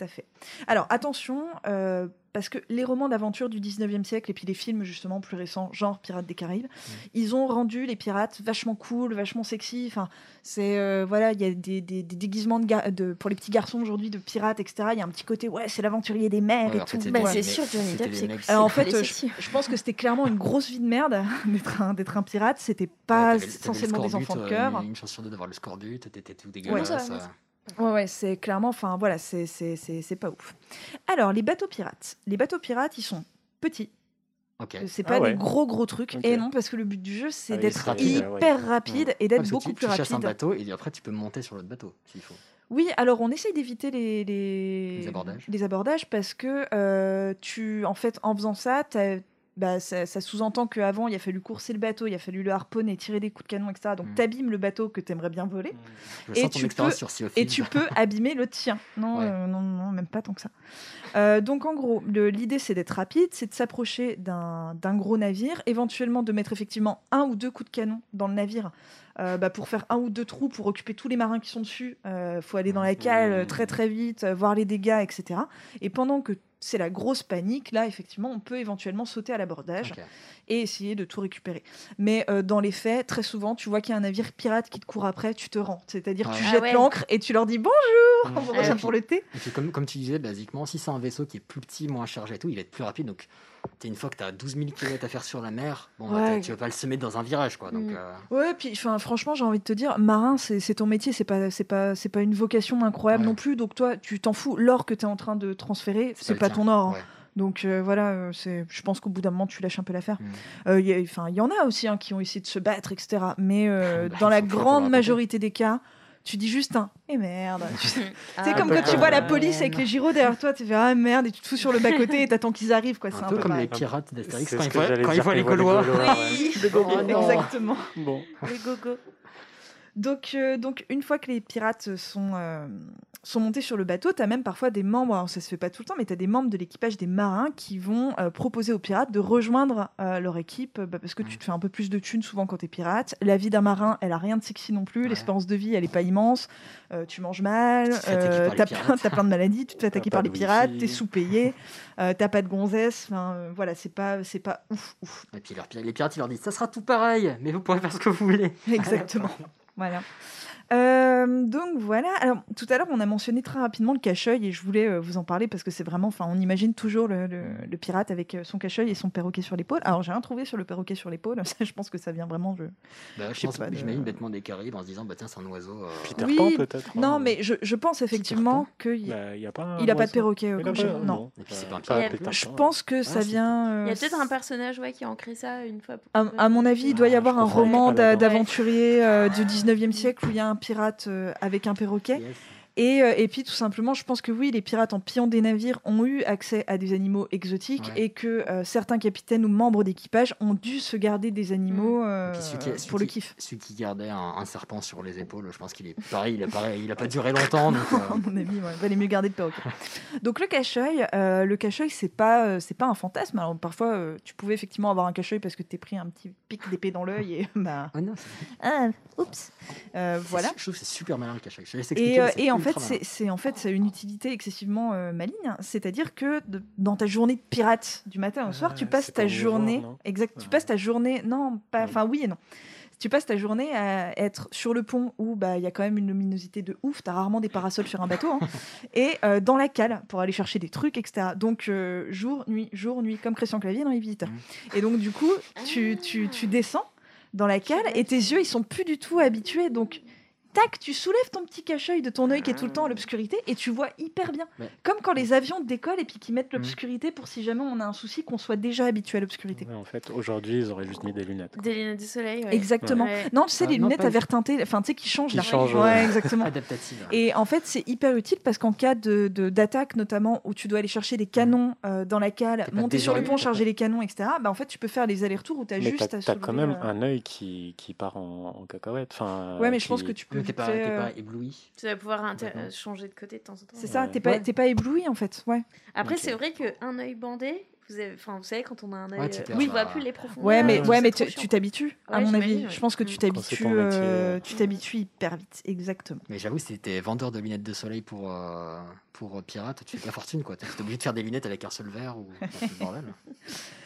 S3: à fait. Alors, attention, euh, parce que les romans d'aventure du 19e siècle et puis les films justement plus récents, genre Pirates des Caraïbes, ils ont rendu les pirates vachement cool, vachement sexy. Enfin, c'est euh, voilà, il y a des, des- des déguisements de, de- pour les petits garçons aujourd'hui de pirates, etc. Il y a un petit côté, ouais, c'est l'aventurier des mers
S2: Ouais,
S3: et
S2: fait,
S3: tout.
S8: Bah, c'est sûr, Johnny Depp, c'est
S3: Alors, en fait, euh, je, pense que c'était clairement une grosse vie de merde d'être un, un pirate. C'était
S2: Ouais,
S3: pas
S2: le
S3: essentiellement des enfants de
S2: euh,
S3: cœur.
S2: Une, une chance sur deux d'avoir le scorbut, t'étais tout dégueulasse.
S8: ouais,
S2: euh,
S8: ça.
S3: Ouais, ouais, c'est clairement, enfin voilà, c'est c'est- c'est- c'est pas ouf. Alors, les bateaux pirates. Les bateaux pirates, ils sont petits.
S2: Ok.
S3: C'est
S1: Ah
S3: pas
S1: ouais.
S3: des gros gros trucs. Et non, parce que le but du jeu, c'est
S1: Ah
S3: d'être
S2: rapide,
S3: hyper
S1: ouais.
S3: rapide et d'être beaucoup
S2: tu,
S3: plus
S2: tu chasses un
S3: rapide.
S2: bateau et après tu peux monter sur l'autre bateau s'il faut.
S3: Oui, alors on essaye d'éviter les, les,
S2: Les abordages.
S3: les abordages parce que euh, tu, en fait, en faisant ça, t'as- bah, ça, ça sous-entend qu'avant, il a fallu courser le bateau, il a fallu le harponner, tirer des coups de canon, etc. Donc,
S2: Mm.
S3: t'abîmes le bateau que t'aimerais bien voler.
S2: Je
S3: Et tu peux-
S2: sur Sea of
S3: Et
S2: Thieves.
S3: tu peux abîmer le tien. Non,
S2: Ouais.
S3: euh, non, non, même pas tant que ça. Euh, donc en gros, l'idée c'est d'être rapide, c'est de s'approcher d'un d'un gros navire, éventuellement de mettre effectivement un ou deux coups de canon dans le navire euh, bah, pour faire un ou deux trous, pour occuper tous les marins qui sont dessus. Il faut aller dans la cale euh, très très vite, euh, voir les dégâts, etc. Et pendant que c'est la grosse panique, là effectivement, on peut éventuellement sauter à l'abordage et essayer de tout récupérer. Mais euh, dans les faits, très souvent, tu vois qu'il y a un navire pirate qui te court après, tu te rends. C'est-à-dire
S2: Ouais.
S3: tu
S8: Ah
S3: jettes
S8: ouais.
S3: l'ancre et tu leur dis bonjour, on vous
S8: Ah ouais.
S3: pour le thé.
S2: Et puis comme, comme tu disais, basiquement, si c'est un vaisseau qui est plus petit, moins chargé et tout, il va être plus rapide. Donc, t'es une fois que tu as 12 000 km à faire sur la mer, bon, bah,
S3: Ouais.
S2: tu vas pas le semer dans un virage. quoi. Donc,
S8: Mm.
S2: euh,
S3: Ouais, puis franchement, j'ai envie de te dire, marin, c'est ton métier, c'est pas, c'est pas, c'est pas une vocation incroyable
S2: Ouais.
S3: non plus. Donc toi, tu t'en fous. L'or que tu es en train de transférer, c'est pas
S2: tien.
S3: ton or. hein.
S2: Ouais.
S3: Donc euh, voilà, euh, c'est, je pense qu'au bout d'un moment, tu lâches un peu l'affaire.
S2: Mm.
S3: Euh, il y il y en a aussi hein, qui ont essayé de se battre, etc. Mais euh,
S2: Bah,
S3: dans
S2: il
S3: la grande majorité des cas, tu dis juste un et merde. Tu sais,
S8: Ah,
S3: c'est comme quand tu vois la
S1: ouais.
S3: police avec les gyros derrière toi, tu fais ah merde et tu te fous sur le bas côté et t'attends qu'ils arrivent quoi. C'est
S2: Un
S3: un
S2: peu
S3: peu
S2: comme
S3: pareil.
S2: les pirates d'Astérix
S1: C'est
S2: quand quand ils voient les
S1: quand ils voient
S2: Gaulois.
S1: les Gaulois, ouais.
S3: Oui,
S2: Oh
S3: exactement.
S1: Bon.
S8: Les gogo.
S3: Donc, euh, donc, une fois que les pirates sont, euh, sont montés sur le bateau, tu as même parfois des membres, alors ça se fait pas tout le temps, mais tu as des membres de l'équipage des marins qui vont euh, proposer aux pirates de rejoindre euh, leur équipe, bah, parce que tu te fais un peu plus de thunes souvent quand tu es pirate. La vie d'un marin, elle a rien de sexy non plus,
S2: Ouais.
S3: l'espérance de vie, elle est pas immense, Euh, tu manges mal,
S2: Tu pirates.
S3: plein, t'as plein de maladies, tu te fais attaquer par les pirates,
S1: wifi.
S3: t'es sous-payé, t'as pas de gonzesse, enfin voilà, c'est pas, c'est pas ouf, ouf.
S2: Et puis leur- les pirates, ils leur disent ça sera tout pareil, mais vous pourrez faire ce que vous voulez.
S3: Exactement. voilà. Euh, donc voilà. Alors tout à l'heure, on a mentionné très rapidement le cache-œil et je voulais euh, vous en parler parce que c'est vraiment. Enfin, on imagine toujours le, le- le pirate avec euh, son cache-œil et son perroquet sur l'épaule. Alors j'ai rien trouvé sur le perroquet sur l'épaule. Ça, je pense que ça vient vraiment. Je...
S2: Bah,
S3: Je
S2: je
S3: sais
S2: pense,
S3: pas, de-
S2: j'imagine bêtement des Caraïbes en se disant bah tiens c'est un oiseau. euh,
S1: Peter
S3: Oui,
S1: Pan peut-être.
S3: Non,
S1: hein.
S3: mais je, je pense effectivement qu'il
S1: Bah, y a pas un
S3: il a pas de perroquet. euh,
S1: pas-
S3: non.
S2: Et puis c'est pas un
S8: pirate.
S3: Je
S1: Pan.
S3: pense que ça
S2: c'est-
S3: vient.
S8: Il y a peut-être un personnage ouais, qui a ancré ça une fois. pour-
S3: À, à mon avis, il doit y
S1: Ah,
S3: avoir un roman
S1: Aladdin.
S3: d'aventurier du 19e siècle où il y a un pirate euh, avec un perroquet. Et, euh, et puis tout simplement, je pense que oui, les pirates en pillant des navires ont eu accès à des animaux exotiques
S2: Ouais.
S3: et que euh, certains capitaines ou membres d'équipage ont dû se garder des animaux euh,
S2: qui- celui
S3: pour le kiff.
S2: Celui qui gardait un, un serpent sur les épaules, je pense qu'il est pareil, il a, pareil, il a pas duré longtemps. donc, euh,
S3: à mon avis, ouais, valait mieux garder le perroquet. Donc le cache-œil, euh, le cache-œil, c'est pas, euh, c'est pas un fantasme. Alors parfois, euh, tu pouvais effectivement avoir un cache-œil parce que t'es pris un petit pic d'épée dans l'œil et bah,
S2: ouais, non,
S3: ah, oups, Euh, voilà.
S2: Je trouve que c'est super malin le cache-œil.
S3: Et, euh, en
S2: ultra
S3: fait,
S2: malin.
S3: c'est en fait c'est une utilité excessivement euh, maligne. C'est-à-dire que de- dans ta journée de pirate, du matin au soir,
S1: Ah,
S3: tu passes
S1: c'est
S3: ta journée. exact. Tu passes ta journée. Non, pas. Enfin, oui et non. Tu passes ta journée à être sur le pont où bah il y a quand même une luminosité de ouf. T'as rarement des parasols sur un bateau. hein. et euh, dans la cale pour aller chercher des trucs, etc. Donc euh, jour, nuit, jour, nuit, comme Christian Clavier dans Les Visiteurs.
S2: Mhm.
S3: Et donc du coup, tu, tu, tu descends dans la cale et tes yeux ils sont plus du tout habitués. Donc tac, tu soulèves ton petit cache-œil de ton œil qui est tout le temps à l'obscurité et tu vois hyper bien.
S2: Ouais.
S3: Comme quand les avions décollent et puis qu'ils mettent l'obscurité pour si jamais on a un souci qu'on soit déjà habitué à l'obscurité.
S1: Ouais, en fait, aujourd'hui, ils auraient juste mis des lunettes. quoi.
S8: Des lunettes du soleil. ouais.
S3: Exactement.
S8: Ouais.
S3: Non, tu sais,
S2: Ah,
S3: les
S2: non,
S3: lunettes à verre teinté, enfin, tu sais, qui changent
S1: Qui
S3: Ouais,
S1: ouais.
S3: exactement.
S2: adaptative.
S3: Et en fait, c'est hyper utile parce qu'en cas de de- d'attaque, notamment où tu dois aller chercher des canons euh, dans la cale, monter sur le pont, charger les canons, etc. Bah, en fait, tu peux faire les allers-retours où tu as
S1: Mais
S3: juste
S1: t'as
S3: à
S1: t'as quand même
S3: euh,
S1: un œil qui, qui part en, en cacahuète. Enfin,
S3: Ouais, mais je pense que tu peux.
S2: Mais t'es pas,
S3: euh,
S2: pas ébloui.
S8: Tu vas pouvoir euh, changer de côté de temps en temps.
S3: C'est ça, t'es pas, pas ébloui en fait. Ouais.
S8: Après, c'est vrai qu'un œil bandé, vous, avez... enfin, vous savez, quand on a un œil,
S2: Ouais, tu
S8: euh, on
S2: la-
S8: voit plus les profondeurs.
S3: Ouais, mais,
S1: Ouais,
S3: mais tu t'habitues, à
S8: Ouais,
S3: mon avis. Je pense que tu t'habitues, euh, tu t'habitues hyper vite. Exactement.
S2: Mais j'avoue, si t'es vendeur de lunettes de soleil pour, euh, pour pirate, tu fais pas fortune quoi. T'es obligé de faire des lunettes avec un seul verre ou le bordel.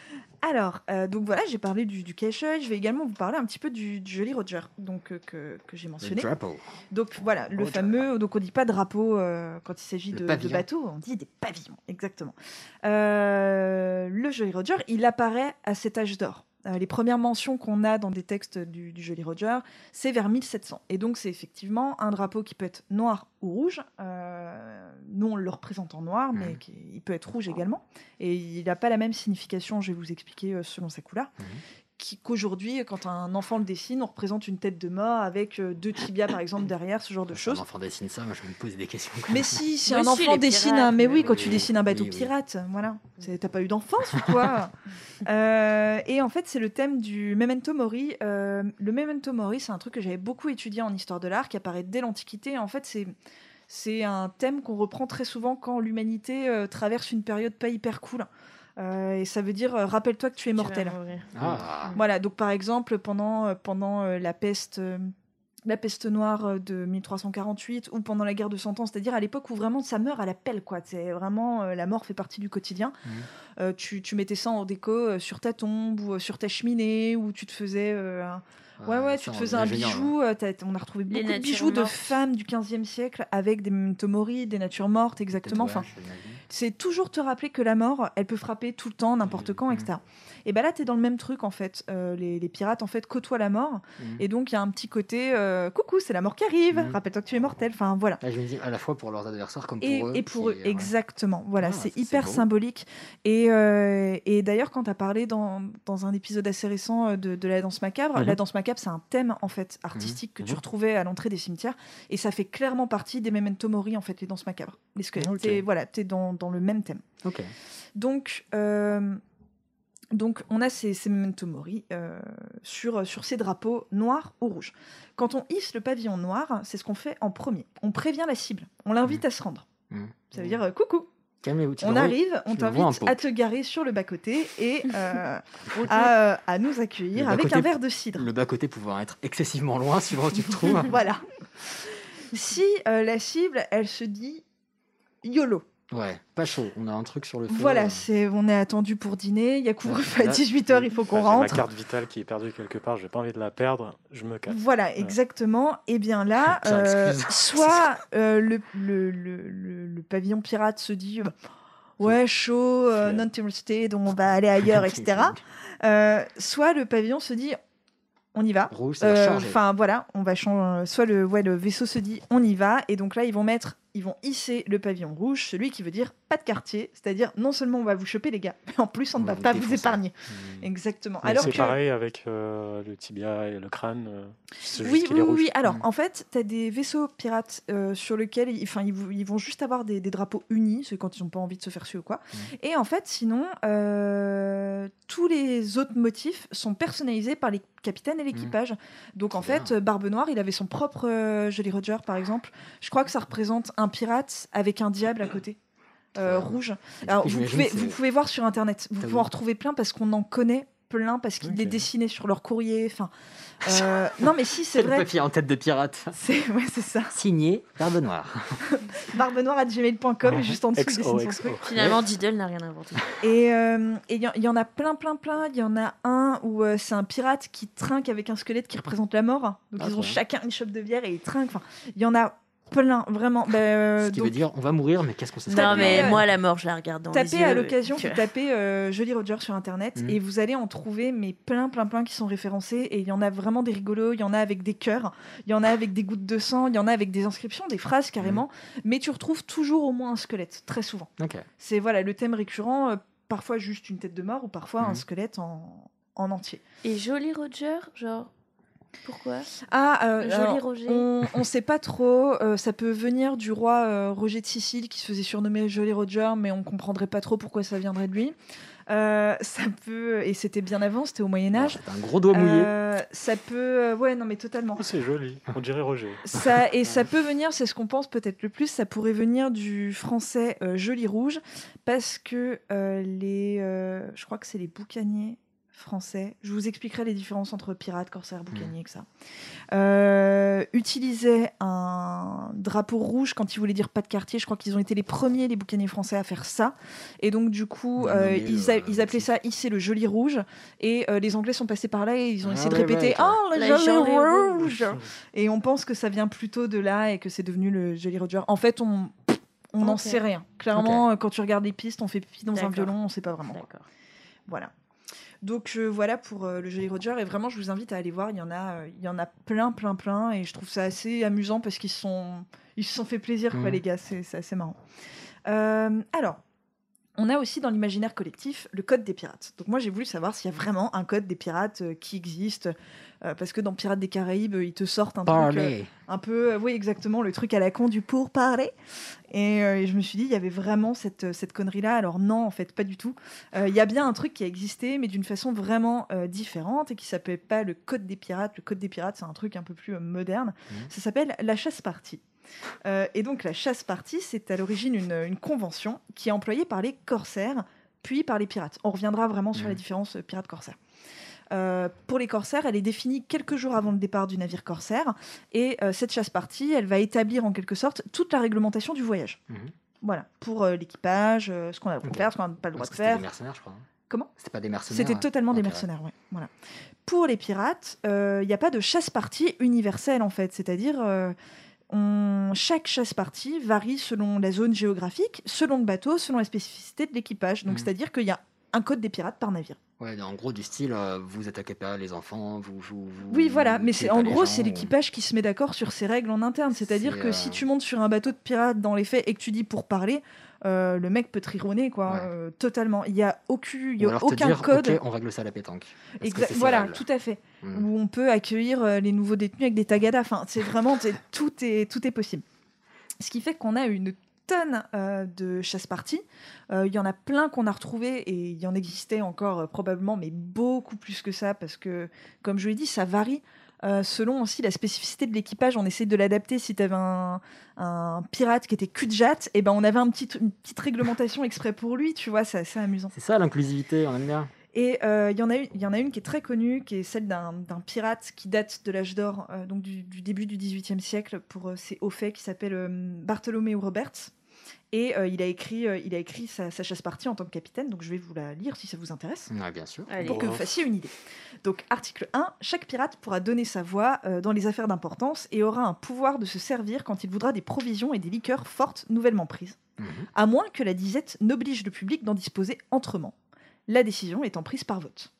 S3: Alors, euh, donc voilà, j'ai parlé du, du cache-œil. Je vais également vous parler un petit peu du, du Jolly Roger, donc euh, que, que j'ai
S2: Le
S3: mentionné.
S2: drapeau.
S3: Donc voilà, le
S2: Roger.
S3: fameux. Donc on dit pas drapeau euh, quand il s'agit
S2: Le
S3: de, de bateaux, on dit des pavillons, exactement. Le Jolly Roger, il apparaît à cet âge d'or. Euh, les premières mentions qu'on a dans des textes du, du Jolly Roger, c'est vers 1700. Et donc c'est effectivement un drapeau qui peut être noir ou rouge. Euh, nous on le représente en noir, mais
S2: Mhm.
S3: qui, il peut être rouge également. Et il n'a pas la même signification, je vais vous expliquer euh, selon sa couleur.
S2: Mhm.
S3: Qu'aujourd'hui, quand un enfant le dessine, on représente une tête de mort avec euh, deux tibias par exemple derrière, ce genre de
S2: Un
S3: choses.
S2: enfant dessine ça, moi je vais me poser des questions.
S3: Mais si, si un enfant dessine
S8: pirates,
S3: un. Mais oui, quand tu dessines un bateau
S2: Oui, oui.
S3: pirate, voilà. T'as pas eu d'enfance ou quoi Euh, Et en fait, c'est le thème du Memento Mori. Euh, le Memento Mori, c'est un truc que j'avais beaucoup étudié en histoire de l'art, qui apparaît dès l'Antiquité. En fait, c'est. C'est un thème qu'on reprend très souvent quand l'humanité euh, traverse une période pas hyper cool. Euh, et ça veut dire euh, rappelle-toi que tu es mortel.
S2: Ah,
S3: Voilà, donc par exemple, pendant, euh, pendant euh, la peste. euh, la peste noire de 1348 ou pendant la guerre de Cent Ans, c'est-à-dire à l'époque où vraiment ça meurt à la pelle, quoi. C'est vraiment euh, la mort fait partie du quotidien. Euh, tu, tu mettais ça en déco euh, sur ta tombe ou euh, sur ta cheminée ou tu te faisais euh, un- ouais ouais, tu te faisais un bijou. euh, t'as- on a retrouvé
S8: Les
S3: beaucoup de bijoux de femmes du 15e siècle avec des mori, des natures mortes, exactement. Enfin, c'est toujours te rappeler que la mort, elle peut frapper tout le temps, n'importe quand,
S2: Mhm.
S3: etc. Et ben là, tu es dans le même truc en fait. Euh, les, les pirates en fait côtoient la mort,
S2: Mhm.
S3: et donc il y a un petit côté euh, coucou, c'est la mort qui arrive.
S2: Mhm.
S3: Rappelle-toi que tu es mortel. Enfin voilà.
S2: Là, je me dis à la fois pour leurs adversaires comme pour
S3: Et,
S2: eux.
S3: et pour eux, exactement. Voilà,
S2: Ah,
S3: c'est hyper symbolique. Et, euh, et d'ailleurs, quand tu as parlé dans, dans un épisode assez récent de, de la danse macabre,
S2: Mhm.
S3: la danse macabre, c'est un thème en fait artistique que tu retrouvais à l'entrée des cimetières, et ça fait clairement partie des memento mori en fait, les danses macabres. Les squelettes. Voilà, tu es dans, dans le même thème.
S2: Ok.
S3: Donc, euh, donc on a ces, ces memento mori euh, sur, sur ces drapeaux noirs ou rouges. Quand on hisse le pavillon noir, c'est ce qu'on fait en premier. On prévient la cible, on l'invite à se rendre.
S2: Mhm.
S3: Ça veut dire euh, coucou,
S2: Calmez-vous. tu
S3: on arrive, on t'invite à te garer sur le bas-côté et euh, à, à nous accueillir avec un verre de cidre.
S2: Le bas-côté pouvant être excessivement loin suivant où tu te trouves.
S3: Voilà. Si euh, la cible, elle se dit YOLO.
S2: Ouais, pas chaud. On a un truc sur le feu.
S3: Voilà,
S2: euh,
S3: c'est, on est attendu pour dîner, il y a couvre-feu à
S2: Là,
S3: 18h, il faut qu'on rentre.
S1: ma carte vitale qui est perdue quelque part, j'ai pas envie de la perdre, je me casse.
S3: Voilà, exactement. Et bien là, euh, soit euh, le, le, le, le- le pavillon pirate se dit euh, ouais chaud, euh, non interested, on va aller ailleurs, etc. Euh, soit le pavillon se dit on y va. Euh. Enfin voilà, on va changer. Soit le, ouais, le vaisseau se dit on y va, et donc là ils vont mettre ils vont hisser le pavillon rouge, celui qui veut dire pas de quartier, c'est-à-dire non seulement on va vous choper les gars, mais en plus on ne va pas
S2: vous
S3: épargner.
S2: Hmm.
S3: Exactement.
S1: Mais
S3: Alors
S1: c'est
S3: que
S1: pareil avec euh, le tibia et le crâne. euh,
S3: oui, oui, oui. Alors,
S2: Mm.
S3: en fait, tu as des vaisseaux pirates euh, sur lesquels ils, ils, vont juste avoir des, des drapeaux unis, c'est quand ils n'ont pas envie de se faire suer ou quoi.
S2: Mm.
S3: Et en fait, sinon, tous les autres motifs sont personnalisés par les capitaines et l'équipage. Donc, en fait, Barbe Noire, il avait son propre Jolly Roger, par exemple. Je crois que ça représente un pirate avec un diable à côté. euh, rouge. Alors, vous pouvez, vous pouvez voir sur internet, vous pouvez en retrouver plein parce qu'on en connaît plein parce qu'il est dessiné sur leur courrier. Enfin, euh, non, mais si, c'est
S2: le
S3: vrai.
S2: papier en tête de pirate.
S3: C'est ouais, c'est ça.
S2: Signé Barbe Noire.
S3: barbe noire à gmail.com et juste en dessous
S1: XO, XO.
S3: truc.
S8: Finalement, Diddle n'a rien inventé.
S3: Et euh, et il y, en- il y en a plein, plein, plein. Il y en a un où euh, c'est un pirate qui trinque avec un squelette qui représente la mort. Donc
S2: Ah,
S3: ils ont chacun une chope de bière et ils trinquent. Enfin, il y en a plein, vraiment. Bah, euh,
S2: Ce qui
S3: donc,
S2: veut dire on va mourir, mais qu'est-ce qu'on sait
S3: Tapez,
S8: Non, mais
S3: euh,
S8: moi, la mort, je la regarde dans les
S3: Tapez
S8: yeux.
S3: à l'occasion, vous tapez euh, Jolly Roger sur internet
S2: Mhm.
S3: et vous allez en trouver mais plein, plein, plein qui sont référencés. Et il y en a vraiment des rigolos, il y en a avec des cœurs, il y en a avec des gouttes de sang, il y en a avec des inscriptions, des phrases carrément. Mais tu retrouves toujours au moins un squelette, très souvent. C'est voilà le thème récurrent, euh, parfois juste une tête de mort ou parfois un
S2: Mhm.
S3: squelette en, en entier.
S8: Et Jolly Roger, genre. Pourquoi?
S3: Ah, euh,
S8: Joli
S3: alors,
S8: Roger.
S3: On ne sait pas trop. euh, ça peut venir du roi euh, Roger de Sicile qui se faisait surnommer Jolly Roger, mais on comprendrait pas trop pourquoi ça viendrait de lui. Euh, ça peut, et c'était bien avant, c'était au Moyen Âge.
S2: C'est un gros doigt mouillé.
S3: Euh, ça peut, ouais, non mais totalement.
S1: Oh, c'est joli, on dirait Roger.
S3: Ça, et ça peut venir, c'est ce qu'on pense peut-être le plus, ça pourrait venir du français euh, joli rouge, parce que euh, les, euh, je crois que c'est les boucaniers français, je vous expliquerai les différences entre pirates, corsaires, boucaniers, que ça, euh, utilisaient un drapeau rouge quand ils voulaient dire pas de quartier. Je crois qu'ils ont été les premiers, les boucaniers français, à faire ça. Et donc, du coup, euh,
S2: nommé,
S3: ils, a-
S2: euh,
S3: ils appelaient ça hisser le joli rouge. Et euh, les Anglais sont passés par là et ils ont
S2: Ah
S3: essayé de répéter
S2: ouais,
S3: Oh, le joli
S8: jolie
S3: rouge et on pense que ça vient plutôt de là et que c'est devenu le Jolly Roger. En fait, on on n'en sait rien. Clairement, quand tu regardes les pistes, on fait pipi dans un violon, on sait pas vraiment. quoi. Voilà. Donc euh, voilà pour euh, le Jolly Roger et vraiment je vous invite à aller voir. Il y en a, euh, il y en a plein, plein, plein et je trouve ça assez amusant parce qu'ils se sont, ils se sont fait plaisir quoi
S2: Mhm.
S3: les gars. C'est c'est assez marrant. Alors. On a aussi dans l'imaginaire collectif le code des pirates. Donc moi j'ai voulu savoir s'il y a vraiment un code des pirates euh, qui existe, euh, parce que dans Pirates des Caraïbes ils te sortent un truc, euh, un peu, euh, oui, exactement, le truc à la con du pour parler. Et, euh, et je me suis dit, il y avait vraiment cette, cette connerie-là. Alors, non, en fait, pas du tout. Euh, Il y a bien un truc qui a existé, mais d'une façon vraiment euh, différente et qui s'appelle pas le Code des Pirates. Le Code des Pirates, c'est un truc un peu plus euh, moderne.
S2: Mhm.
S3: Ça s'appelle la chasse-partie. Euh, et donc, la chasse-partie, c'est à l'origine une, une convention qui est employée par les corsaires, puis par les pirates. On reviendra vraiment sur
S2: Mhm.
S3: la différence euh, pirate-corsaire. Euh, pour les corsaires, elle est définie quelques jours avant le départ du navire corsaire. Et euh, cette chasse-partie, elle va établir en quelque sorte toute la réglementation du voyage.
S2: Mhm.
S3: Voilà, pour l'équipage, ce qu'on a le droit de faire, ce qu'on n'a pas le droit
S2: Parce
S3: de
S2: que c'était
S3: faire.
S2: des mercenaires, je crois. hein.
S3: Comment?
S2: C'était pas des mercenaires.
S3: C'était totalement des mercenaires, ouais. Voilà. Pour les pirates, euh, il n'y a pas de chasse-partie universelle en fait. C'est-à-dire, euh, on- chaque chasse-partie varie selon la zone géographique, selon le bateau, selon la spécificité de l'équipage. Donc,
S2: Mhm.
S3: c'est-à-dire qu'il y a un code des pirates par navire.
S2: Ouais, en gros, du style, euh, vous attaquez pas les enfants, vous. vous, vous-
S3: Oui, voilà,
S2: vous
S3: mais c'est en gros, c'est
S2: ou-
S3: l'équipage qui se met d'accord sur ses règles en interne. C'est-à-dire
S2: C'est,
S3: que
S2: euh,
S3: si tu montes sur un bateau de pirates dans les faits et que tu dis pour parler, euh, le mec peut te rironner, quoi,
S2: Ouais.
S3: euh, totalement. Il n'y a, aucun, il y a aucun
S2: dire,
S3: code.
S2: ok, on règle ça à la pétanque.
S3: Exact- voilà, tout à fait.
S2: Mm.
S3: Où on peut accueillir euh, les nouveaux détenus avec des tagadas. Enfin, c'est vraiment tout est tout est possible. Ce qui fait qu'on a une tonne euh, de chasse-parties. Euh, Il y en a plein qu'on a retrouvés et il y en existait encore euh, probablement, mais beaucoup plus que ça parce que, comme je l'ai dit, ça varie. selon aussi la spécificité de l'équipage, on essaie de l'adapter. Si tu avais un, pirate qui était cul de jatte, et ben on avait une petite réglementation exprès pour lui, tu vois, c'est assez amusant.
S2: C'est ça l'inclusivité, on aime.
S3: Et euh, il y en a une- il y en a une qui est très connue, qui est celle d'un pirate qui date de l'âge d'or, euh, donc du, du début du XVIIIe siècle, pour euh, ses hauts faits, qui s'appelle euh, Bartholomew Roberts. Et euh, il a écrit, euh, il a écrit sa, sa chasse-partie en tant que capitaine, donc je vais vous la lire si ça vous intéresse
S2: Ouais, bien sûr.
S8: Allez.
S3: pour que vous fassiez une idée. Donc, article 1, chaque pirate pourra donner sa voix euh, dans les affaires d'importance et aura un pouvoir de se servir quand il voudra des provisions et des liqueurs fortes nouvellement prises,
S2: Mhm.
S3: à moins que la disette n'oblige le public d'en disposer autrement, la décision étant prise par vote.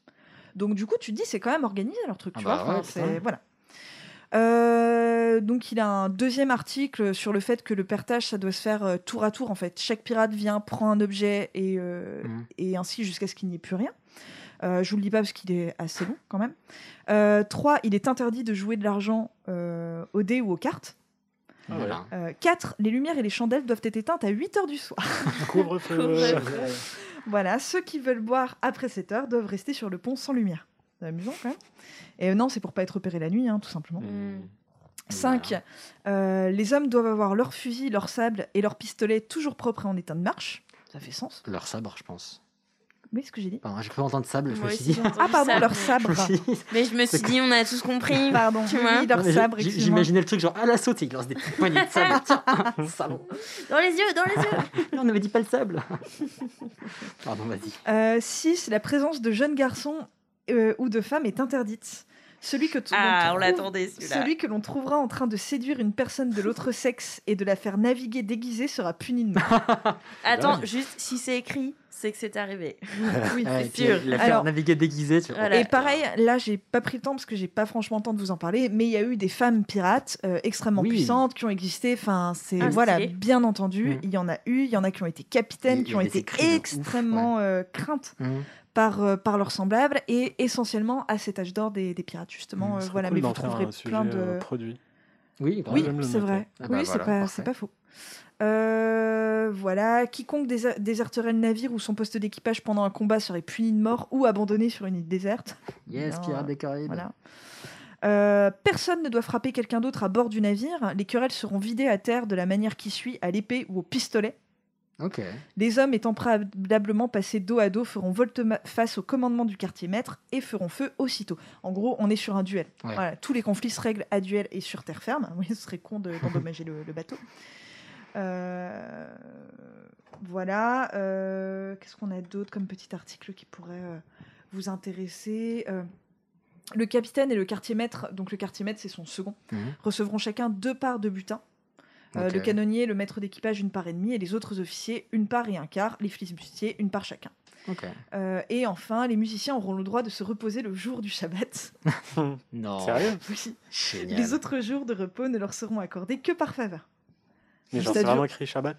S3: Donc, du coup, tu te dis, c'est quand même organisé leur truc,
S2: Ah
S3: tu
S2: bah
S3: vois. enfin,
S2: ouais,
S3: c'est-
S2: putain.
S3: voilà. Euh, donc il a un deuxième article sur le fait que le partage, ça doit se faire euh, tour à tour en fait. Chaque pirate vient, prend un objet et, euh, et ainsi jusqu'à ce qu'il n'y ait plus rien. Euh, je vous le dis pas parce qu'il est assez long quand même. Euh, 3. Il est interdit de jouer de l'argent euh, au dé ou aux cartes.
S1: Ah.
S2: Voilà.
S3: 4. Les lumières et les chandelles doivent être éteintes à 8 heures du soir.
S1: Couvre-feu.
S3: Voilà, ceux qui veulent boire après 7 heures doivent rester sur le pont sans lumière. C'est amusant quand même. Et euh, non, c'est pour pas être repéré la nuit, hein, tout simplement.
S8: Mm.
S3: 5. les hommes doivent avoir leur fusil, leur sable et leur pistolet toujours propres et en état de marche. Ça fait sens.
S2: Leur sabre, je pense.
S3: Oui, ce que j'ai dit.
S2: Pardon, j'ai cru entendre sable, je
S8: Moi
S2: me
S8: aussi,
S2: suis dit.
S8: j'ai entendu
S3: Ah, pardon,
S8: ça.
S3: leur
S2: Je
S3: sabre.
S2: me
S8: Mais je me suis dit, on a tous compris.
S3: Pardon,
S8: Tu
S3: oui,
S8: vois
S3: leur
S2: Non, mais
S3: sabre, excuse-moi.
S2: J'imaginais le truc genre à la saute, il lance des petites poignées de sable. Tiens, salaud.
S8: Dans les yeux, dans les yeux.
S2: On n'avait dit pas le sable. Pardon, vas-y.
S3: 6. la présence de jeunes garçons euh, ou de femmes est interdite. Celui que,
S8: Ah,
S3: l'on
S8: on
S3: trouve-
S8: l'attendait celui-là.
S3: celui que l'on trouvera en train de séduire une personne de l'autre sexe et de la faire naviguer déguisée sera puni de mort.
S8: Attends, juste si c'est écrit, c'est que c'est arrivé.
S3: Oui,
S2: Ouais,
S8: c'est sûr.
S2: La faire
S3: Alors-
S2: naviguer déguisée. Tu.
S8: Voilà.
S3: Et pareil, là, j'ai pas pris le temps parce que j'ai pas franchement le temps de vous en parler, mais il y a eu des femmes pirates euh, extrêmement
S2: Oui.
S3: puissantes qui ont existé. Enfin, c'est
S8: Ah,
S3: voilà,
S8: stylé.
S3: bien entendu,
S2: Mm.
S3: il y en a eu, il y en a qui ont été capitaines, qui ont été
S2: ouf,
S3: extrêmement euh, craintes
S2: Mhm.
S3: Par euh, par leurs semblables et essentiellement à cet âge d'or des, des pirates justement.
S1: Ce
S3: euh, voilà,
S1: cool
S3: mais vous trouverez plein de.
S1: euh, produit.
S2: Oui,
S3: Oui, c'est vrai.
S2: Ah bah
S3: oui, c'est
S2: voilà,
S3: pas,
S2: parfait.
S3: c'est pas faux. Euh, voilà, quiconque déser- déserterait le navire ou son poste d'équipage pendant un combat serait puni de mort ou abandonné sur une île déserte.
S2: Yes, Pirates des Caraïbes.
S3: Voilà. Euh, personne ne doit frapper quelqu'un d'autre à bord du navire. Les querelles seront vidées à terre de la manière qui suit, à l'épée ou au pistolet. Les hommes étant préalablement passés dos à dos feront volte-face au commandement du quartier maître et feront feu aussitôt. En gros, on est sur un duel.
S2: Ouais.
S3: Voilà, tous les conflits se règlent à duel et sur terre ferme. Oui, ce serait con de- d'endommager le, le bateau. Euh, voilà. euh, Qu'est-ce qu'on a d'autre comme petit article qui pourrait euh, vous intéresser Le capitaine et le quartier maître, donc le quartier maître c'est son second,
S2: Mhm.
S3: recevront chacun deux parts de butin. Euh. Le canonnier, le maître d'équipage, une part et demie, et les autres officiers, une part et un quart, les flibustiers, une part chacun. Euh, et enfin, les musiciens auront le droit de se reposer le jour du Shabbat.
S2: Non.
S1: Sérieux?
S3: Oui.
S2: Génial.
S3: Les autres jours de repos ne leur seront accordés que par faveur.
S1: Mais genre, c'est vraiment écrit Shabbat?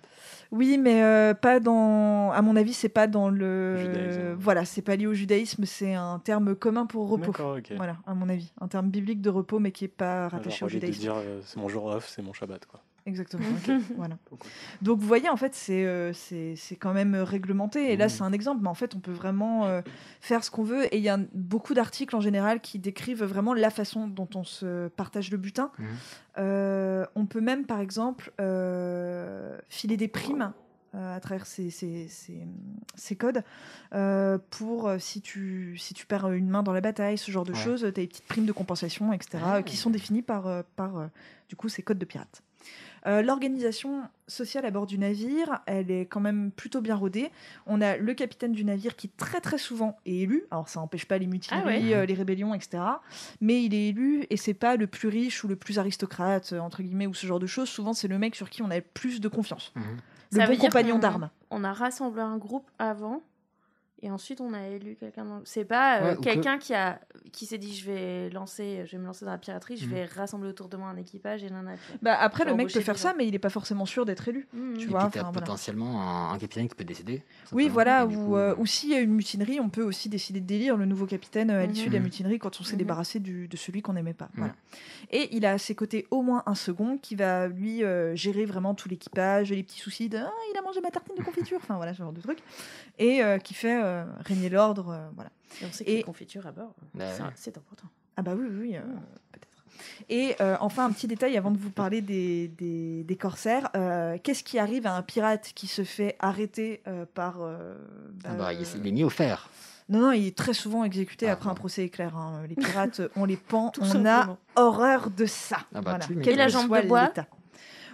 S3: Oui, mais euh, pas dans. À mon avis, c'est pas dans le.
S1: Judaïsme.
S3: Voilà, c'est pas lié au judaïsme, c'est un terme commun pour repos.
S1: D'accord, ok.
S3: Voilà, à mon avis, un terme biblique de repos, mais qui est pas rattaché
S1: au
S3: au
S1: lieu de
S3: judaïsme.
S1: dire euh, c'est mon jour off, c'est mon Shabbat, quoi.
S3: Exactement. voilà. Donc vous voyez, en fait, c'est euh, c'est c'est quand même euh, réglementé. Et là,
S1: Mmh.
S3: c'est un exemple, mais en fait, on peut vraiment euh, faire ce qu'on veut. Et il y a beaucoup d'articles en général qui décrivent vraiment la façon dont on se partage le butin.
S2: Mhm.
S3: Euh, on peut même, par exemple, euh, filer des primes. à travers ces, ces- ces- ces codes euh, pour si tu si tu perds une main dans la bataille ce genre de
S2: Ouais.
S3: choses tu as des petites primes de compensation etc
S2: Ah.
S3: qui sont définies par par du coup ces codes de pirates euh, L'organisation sociale à bord du navire, elle est quand même plutôt bien rodée. On a le capitaine du navire qui très très souvent est élu. Alors ça n'empêche pas les mutineries,
S8: Ah ouais.
S3: euh, les rébellions, etc. Mais il est élu et c'est pas le plus riche ou le plus aristocrate euh, entre guillemets ou ce genre de choses. Souvent c'est le mec sur qui on a le plus de confiance,
S2: Mhm.
S3: le
S8: Ça
S3: bon compagnon d'armes.
S8: On a rassemblé un groupe avant et ensuite on a élu quelqu'un. Dans... C'est pas euh,
S2: Ouais, ou que-
S8: quelqu'un qui a qui s'est dit je vais lancer, je vais me lancer dans la piraterie, je
S2: Mhm.
S8: vais rassembler autour de moi un équipage et nana.
S3: Bah après le mec peut faire ça, mais il est pas forcément sûr d'être élu.
S8: Mhm.
S3: Tu
S2: Et
S3: vois,
S2: puis t'as
S3: enfin, voilà.
S2: potentiellement un, un capitaine qui peut décéder.
S3: Oui, voilà, ou,
S2: coup,
S3: euh, ou s'il y a une mutinerie, on peut aussi décider de délire le nouveau capitaine euh, à l'issue de la
S2: Mhm.
S3: mutinerie quand on s'est
S8: Mhm.
S3: débarrassé du- de celui qu'on n'aimait pas. Voilà. Et il a à ses côtés au moins un second qui va lui euh, gérer vraiment tout l'équipage, les petits soucis de ah, il a mangé ma tartine de confiture, enfin voilà, ce genre de truc, et euh, qui fait euh, régner l'ordre. euh, voilà.
S8: Et on sait que
S3: Et-
S8: les confitures à bord,
S2: Bah
S8: c'est-
S2: ouais.
S8: c'est important.
S3: Ah bah oui, oui, oui, euh, peut-être. Et euh, enfin, un petit détail avant de vous parler des, des, des corsaires. euh, Qu'est-ce qui arrive à un pirate qui se fait arrêter euh, par... euh,
S2: Ah bah, il,
S3: euh,
S2: est- il est mis au fer.
S3: Non, non, il est très souvent exécuté
S2: Ah
S3: après un procès éclair. hein. Les pirates, on les pend,
S8: Tout
S3: on a horreur de ça.
S2: Ah bah, tu
S3: Quel
S2: m'étonnes.
S8: Et la jambe de bois?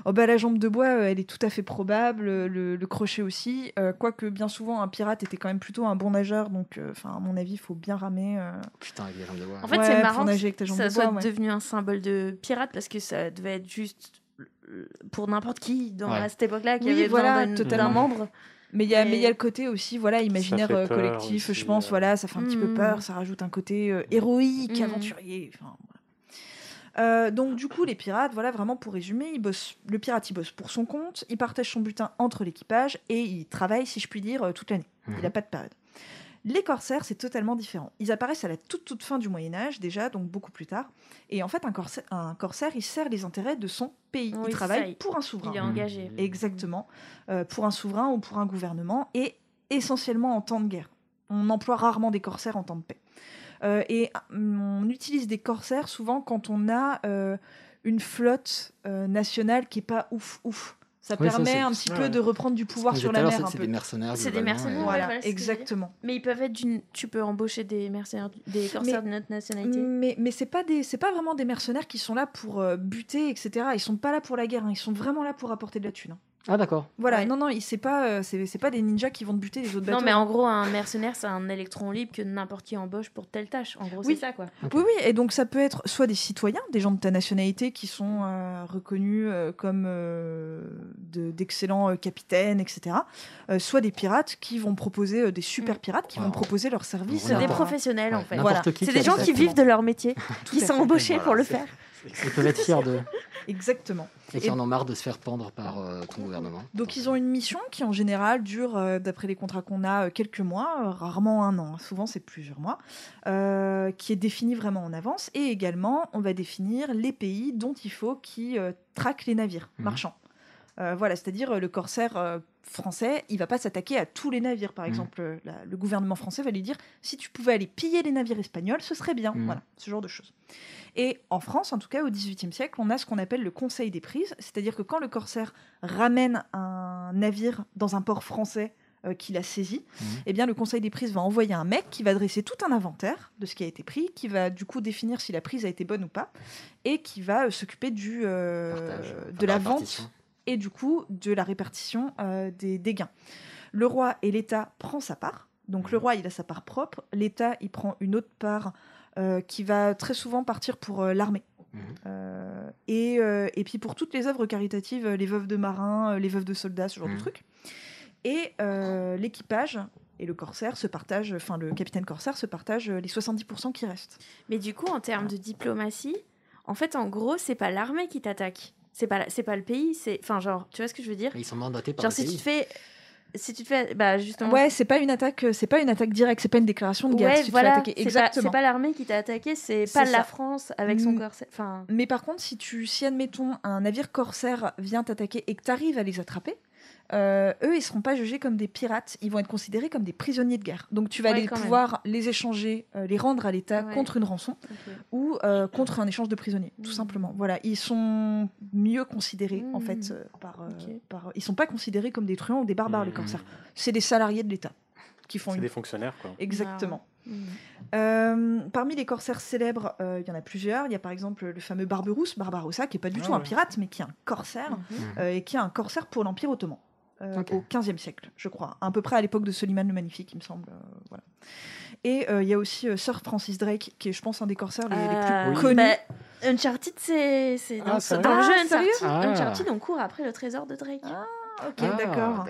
S3: Oh bah, la jambe de bois, euh, elle est tout à fait probable. Le, le crochet aussi. Euh, quoique, bien souvent, un pirate était quand même plutôt un bon nageur. Donc, euh, enfin, à mon avis, il faut bien ramer. euh.
S2: Putain, avec les jambes de bois.
S8: En fait,
S3: Ouais,
S8: c'est marrant
S3: nager
S8: que
S3: avec ta jambe
S8: ça
S3: de bois,
S8: soit
S3: ouais.
S8: devenu un symbole de pirate parce que ça devait être juste euh, pour n'importe qui dans,
S2: Ouais.
S8: à cette époque-là qui
S3: Oui,
S8: avait
S3: voilà,
S8: besoin d'un-
S3: totalement.
S8: d'un membre.
S3: Mais il y a,
S8: Mais-
S3: mais il y a le côté aussi, voilà, imaginaire euh,
S1: peur
S3: collectif,
S1: aussi,
S3: je pense,
S1: euh.
S3: voilà, ça fait un petit peu
S8: Mhm.
S3: peur, ça rajoute un côté euh, héroïque,
S8: Mhm.
S3: aventurier. Enfin, Euh, donc du coup, les pirates, voilà, vraiment pour résumer, ils bossent, le pirate il bosse pour son compte, il partage son butin entre l'équipage et il travaille, si je puis dire, euh, toute l'année. Il n'a
S2: Mhm.
S3: pas de période. Les corsaires, c'est totalement différent. Ils apparaissent à la toute toute fin du Moyen Âge déjà, donc beaucoup plus tard. Et en fait, un corsaire, un corsaire il sert les intérêts de son pays.
S8: Oui,
S3: il travaille
S8: il-
S3: pour un souverain.
S8: Il est engagé.
S3: Exactement, euh, pour un souverain ou pour un gouvernement, et essentiellement en temps de guerre. On emploie rarement des corsaires en temps de paix. Euh, et euh, on utilise des corsaires souvent quand on a euh, une flotte euh, nationale qui est pas ouf ouf. Ça
S2: Oui,
S3: permet un petit peu
S1: ouais.
S3: de reprendre du pouvoir sur la mer un
S2: c'est- des mercenaires.
S8: C'est des mercenaires,
S2: et-
S3: Voilà, exactement.
S8: Mais ils peuvent être d'une. Tu peux embaucher des mercenaires, des corsaires de notre nationalité.
S3: Mais, mais c'est pas des, c'est pas vraiment des mercenaires qui sont là pour buter, etc. Ils sont pas là pour la guerre. hein. Ils sont vraiment là pour apporter de la thune. hein.
S2: Ah, d'accord.
S3: Voilà.
S8: Ouais.
S3: Non, non, c'est pas, euh, c'est, c'est pas des ninjas qui vont te buter les autres bateaux.
S8: Non, mais en gros, un mercenaire, c'est un électron libre que n'importe qui embauche pour telle tâche. En gros,
S3: Oui.
S8: c'est ça, quoi.
S3: Oui, oui, et donc ça peut être soit des citoyens, des gens de ta nationalité qui sont euh, reconnus euh, comme euh, de- d'excellents euh, capitaines, etc. euh, soit des pirates qui vont proposer, euh, des super pirates qui vont proposer leurs services.
S8: C'est des professionnels, en fait.
S3: Voilà.
S8: C'est des gens qui vivent de leur métier, qui sont embauchés
S1: Voilà,
S8: pour le faire.
S2: Ils peuvent être fiers de.
S3: Exactement.
S2: Et qui en ont marre de se faire pendre par euh, ton gouvernement.
S3: Donc ils ont une mission qui en général dure, euh, d'après les contrats qu'on a, euh, quelques mois, rarement un an, hein. souvent c'est plusieurs mois, qui est définie vraiment en avance. Et également, on va définir les pays dont il faut qui traquent les navires
S2: Mhm.
S3: marchands. Voilà, c'est-à-dire le corsaire français, il va pas s'attaquer à tous les navires. Par
S2: Mhm.
S3: exemple, euh, la- le gouvernement français va lui dire si tu pouvais aller piller les navires espagnols, ce serait bien.
S2: Mhm.
S3: Voilà, ce genre de choses. Et en France, en tout cas au XVIIIe siècle, on a ce qu'on appelle le Conseil des prises, c'est-à-dire que quand le corsaire ramène un navire dans un port français euh, qu'il a saisi,
S2: Mhm.
S3: eh bien le Conseil des prises va envoyer un mec qui va dresser tout un inventaire de ce qui a été pris, qui va du coup définir si la prise a été bonne ou pas, et qui va euh, s'occuper du euh,
S2: enfin,
S3: de la vente et du coup de la répartition euh, des, des gains. Le roi et l'État prend sa part. Donc le roi, il a sa part propre. L'État, il prend une autre part euh, qui va très souvent partir pour euh, l'armée.
S2: Mhm.
S3: Euh, et, euh, et puis pour toutes les œuvres caritatives, les veuves de marins, les veuves de soldats, ce genre
S2: Mhm.
S3: de trucs. Et euh, l'équipage et le corsaire se partagent, enfin le capitaine corsaire se partage les 70% qui restent.
S8: Mais du coup, en termes de diplomatie, en fait, en gros, c'est pas l'armée qui t'attaque. C'est pas, c'est pas le pays. C'est, enfin, genre, tu vois ce que je veux dire?
S2: Mais ils sont mandatés par
S8: Genre,
S2: le
S8: si tu
S2: pays.
S8: te fais, si tu te fais, bah justement.
S3: Ouais, c'est pas une attaque, euh, c'est pas une attaque directe, c'est pas une déclaration de guerre.
S8: Ouais,
S3: si tu te fais
S8: voilà. C'est pas,
S3: Exactement.
S8: c'est pas l'armée qui t'a attaqué, c'est pas
S3: ça.
S8: la France avec son
S3: Mm.
S8: corsaire. Enfin,
S3: Mais par contre, si tu, si admettons un navire corsaire vient t'attaquer et que tu arrives à les attraper, euh, eux, ils seront pas jugés comme des pirates, ils vont être considérés comme des prisonniers de guerre. Donc tu vas
S8: Ouais,
S3: les
S8: quand même.
S3: pouvoir les échanger, euh, les rendre à l'État
S8: Ouais.
S3: contre une rançon ou euh, contre un échange de prisonniers, tout
S8: Mhm.
S3: simplement. Voilà, ils sont mieux considérés en fait euh, par, euh,
S8: Ok.
S3: par. Ils sont pas considérés comme des truands ou des barbares les
S1: Mhm.
S3: corsaires. C'est des salariés de l'État qui font
S1: C'est
S3: une.
S1: des fonctionnaires, quoi.
S3: Exactement. Euh, parmi les corsaires célèbres, euh, il y en a plusieurs. Il y a par exemple le fameux Barberousse, Barbarossa, qui est pas du
S1: Ah
S3: tout un pirate, mais qui est un corsaire,
S8: Mhm.
S3: Et qui est un corsaire pour l'Empire ottoman. Euh,
S2: Ok.
S3: Au XVe siècle, je crois, à peu près à l'époque de Soliman le Magnifique, il me semble. euh, voilà. Et euh, il y a aussi euh, Sir Francis Drake, qui est, je pense, un des corsaires les, les plus connus.
S8: bah, Uncharted, c'est c'est dans,
S1: Ah,
S8: dans le jeu
S3: Ah,
S8: Uncharted.
S2: Ah.
S8: Uncharted, on court après le trésor de Drake.
S3: Ah, ok,
S2: Ah,
S3: d'accord.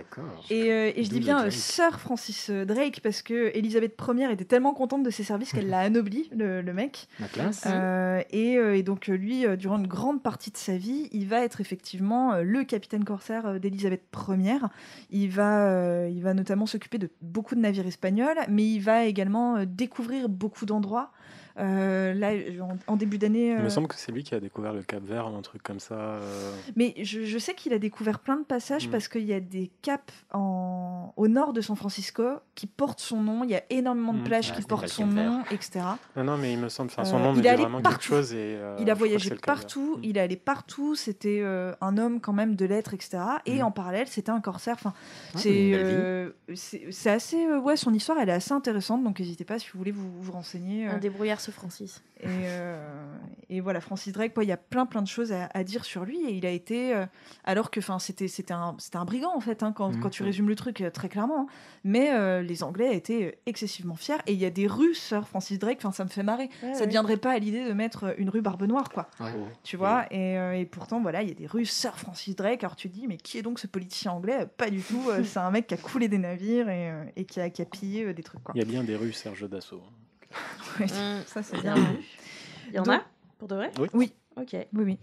S3: Et, euh, et je dis bien euh. Sir Francis euh, Drake parce que Elisabeth Ier était tellement contente de ses services qu'elle l'a anobli, le, le mec.
S2: La classe.
S3: Euh, et, et donc lui, durant une grande partie de sa vie, il va être effectivement le capitaine corsaire d'Elisabeth Ier. Il va, il va notamment s'occuper de beaucoup de navires espagnols, mais il va également découvrir beaucoup d'endroits. Euh, là, en, en début d'année,
S1: Il
S3: euh,
S1: me semble que c'est lui qui a découvert le Cap Vert, un truc comme ça. euh,
S3: mais je, je sais qu'il a découvert plein de passages
S1: Mm.
S3: parce qu'il y a des caps en, au nord de San Francisco qui portent son nom. Il y a énormément de
S1: Mm.
S3: plages qui portent son nom, etc.
S1: Non, non, mais il me semble. Enfin, son
S3: Euh,
S1: nom
S3: il est
S1: vraiment
S3: partout.
S1: quelque chose. Et, euh,
S3: il a voyagé partout,
S1: Mm.
S3: il est allé partout, c'était euh, un homme quand même de lettres, etc. Et en parallèle, c'était un corsaire. Enfin, c'est euh, assez. euh, ouais, son histoire, elle est assez intéressante, donc n'hésitez pas si vous voulez vous, vous renseigner. euh,
S8: Un débrouillard ce Francis.
S3: et, euh, et voilà, Francis Drake, quoi, il y a plein plein de choses à, à dire sur lui. Et il a été, euh, alors que enfin, c'était c'était un, c'était un brigand en fait, hein, quand,
S2: Mhm.
S3: quand tu résumes le truc euh, très clairement. hein. Mais euh, les Anglais étaient excessivement fiers. Et il y a des rues Sir Francis Drake, enfin, ça me fait marrer. ça ne viendrait pas à l'idée de mettre une rue Barbe Noire, quoi.
S2: Ouais.
S3: Tu vois, et, euh, et pourtant, voilà, il y a des rues Sir Francis Drake. Alors tu te dis, mais qui est donc ce politicien anglais? Pas du tout. c'est un mec qui a coulé des navires et, et qui, a, qui a pillé des trucs, quoi.
S1: Il y a bien des rues Serge Dassault.
S3: Ouais,
S8: Mm.
S3: Ça, c'est
S8: Bien. Il y en
S3: Donc-
S8: a Pour de vrai?
S1: Oui.
S3: Oui,
S8: Ok.
S3: Oui, oui.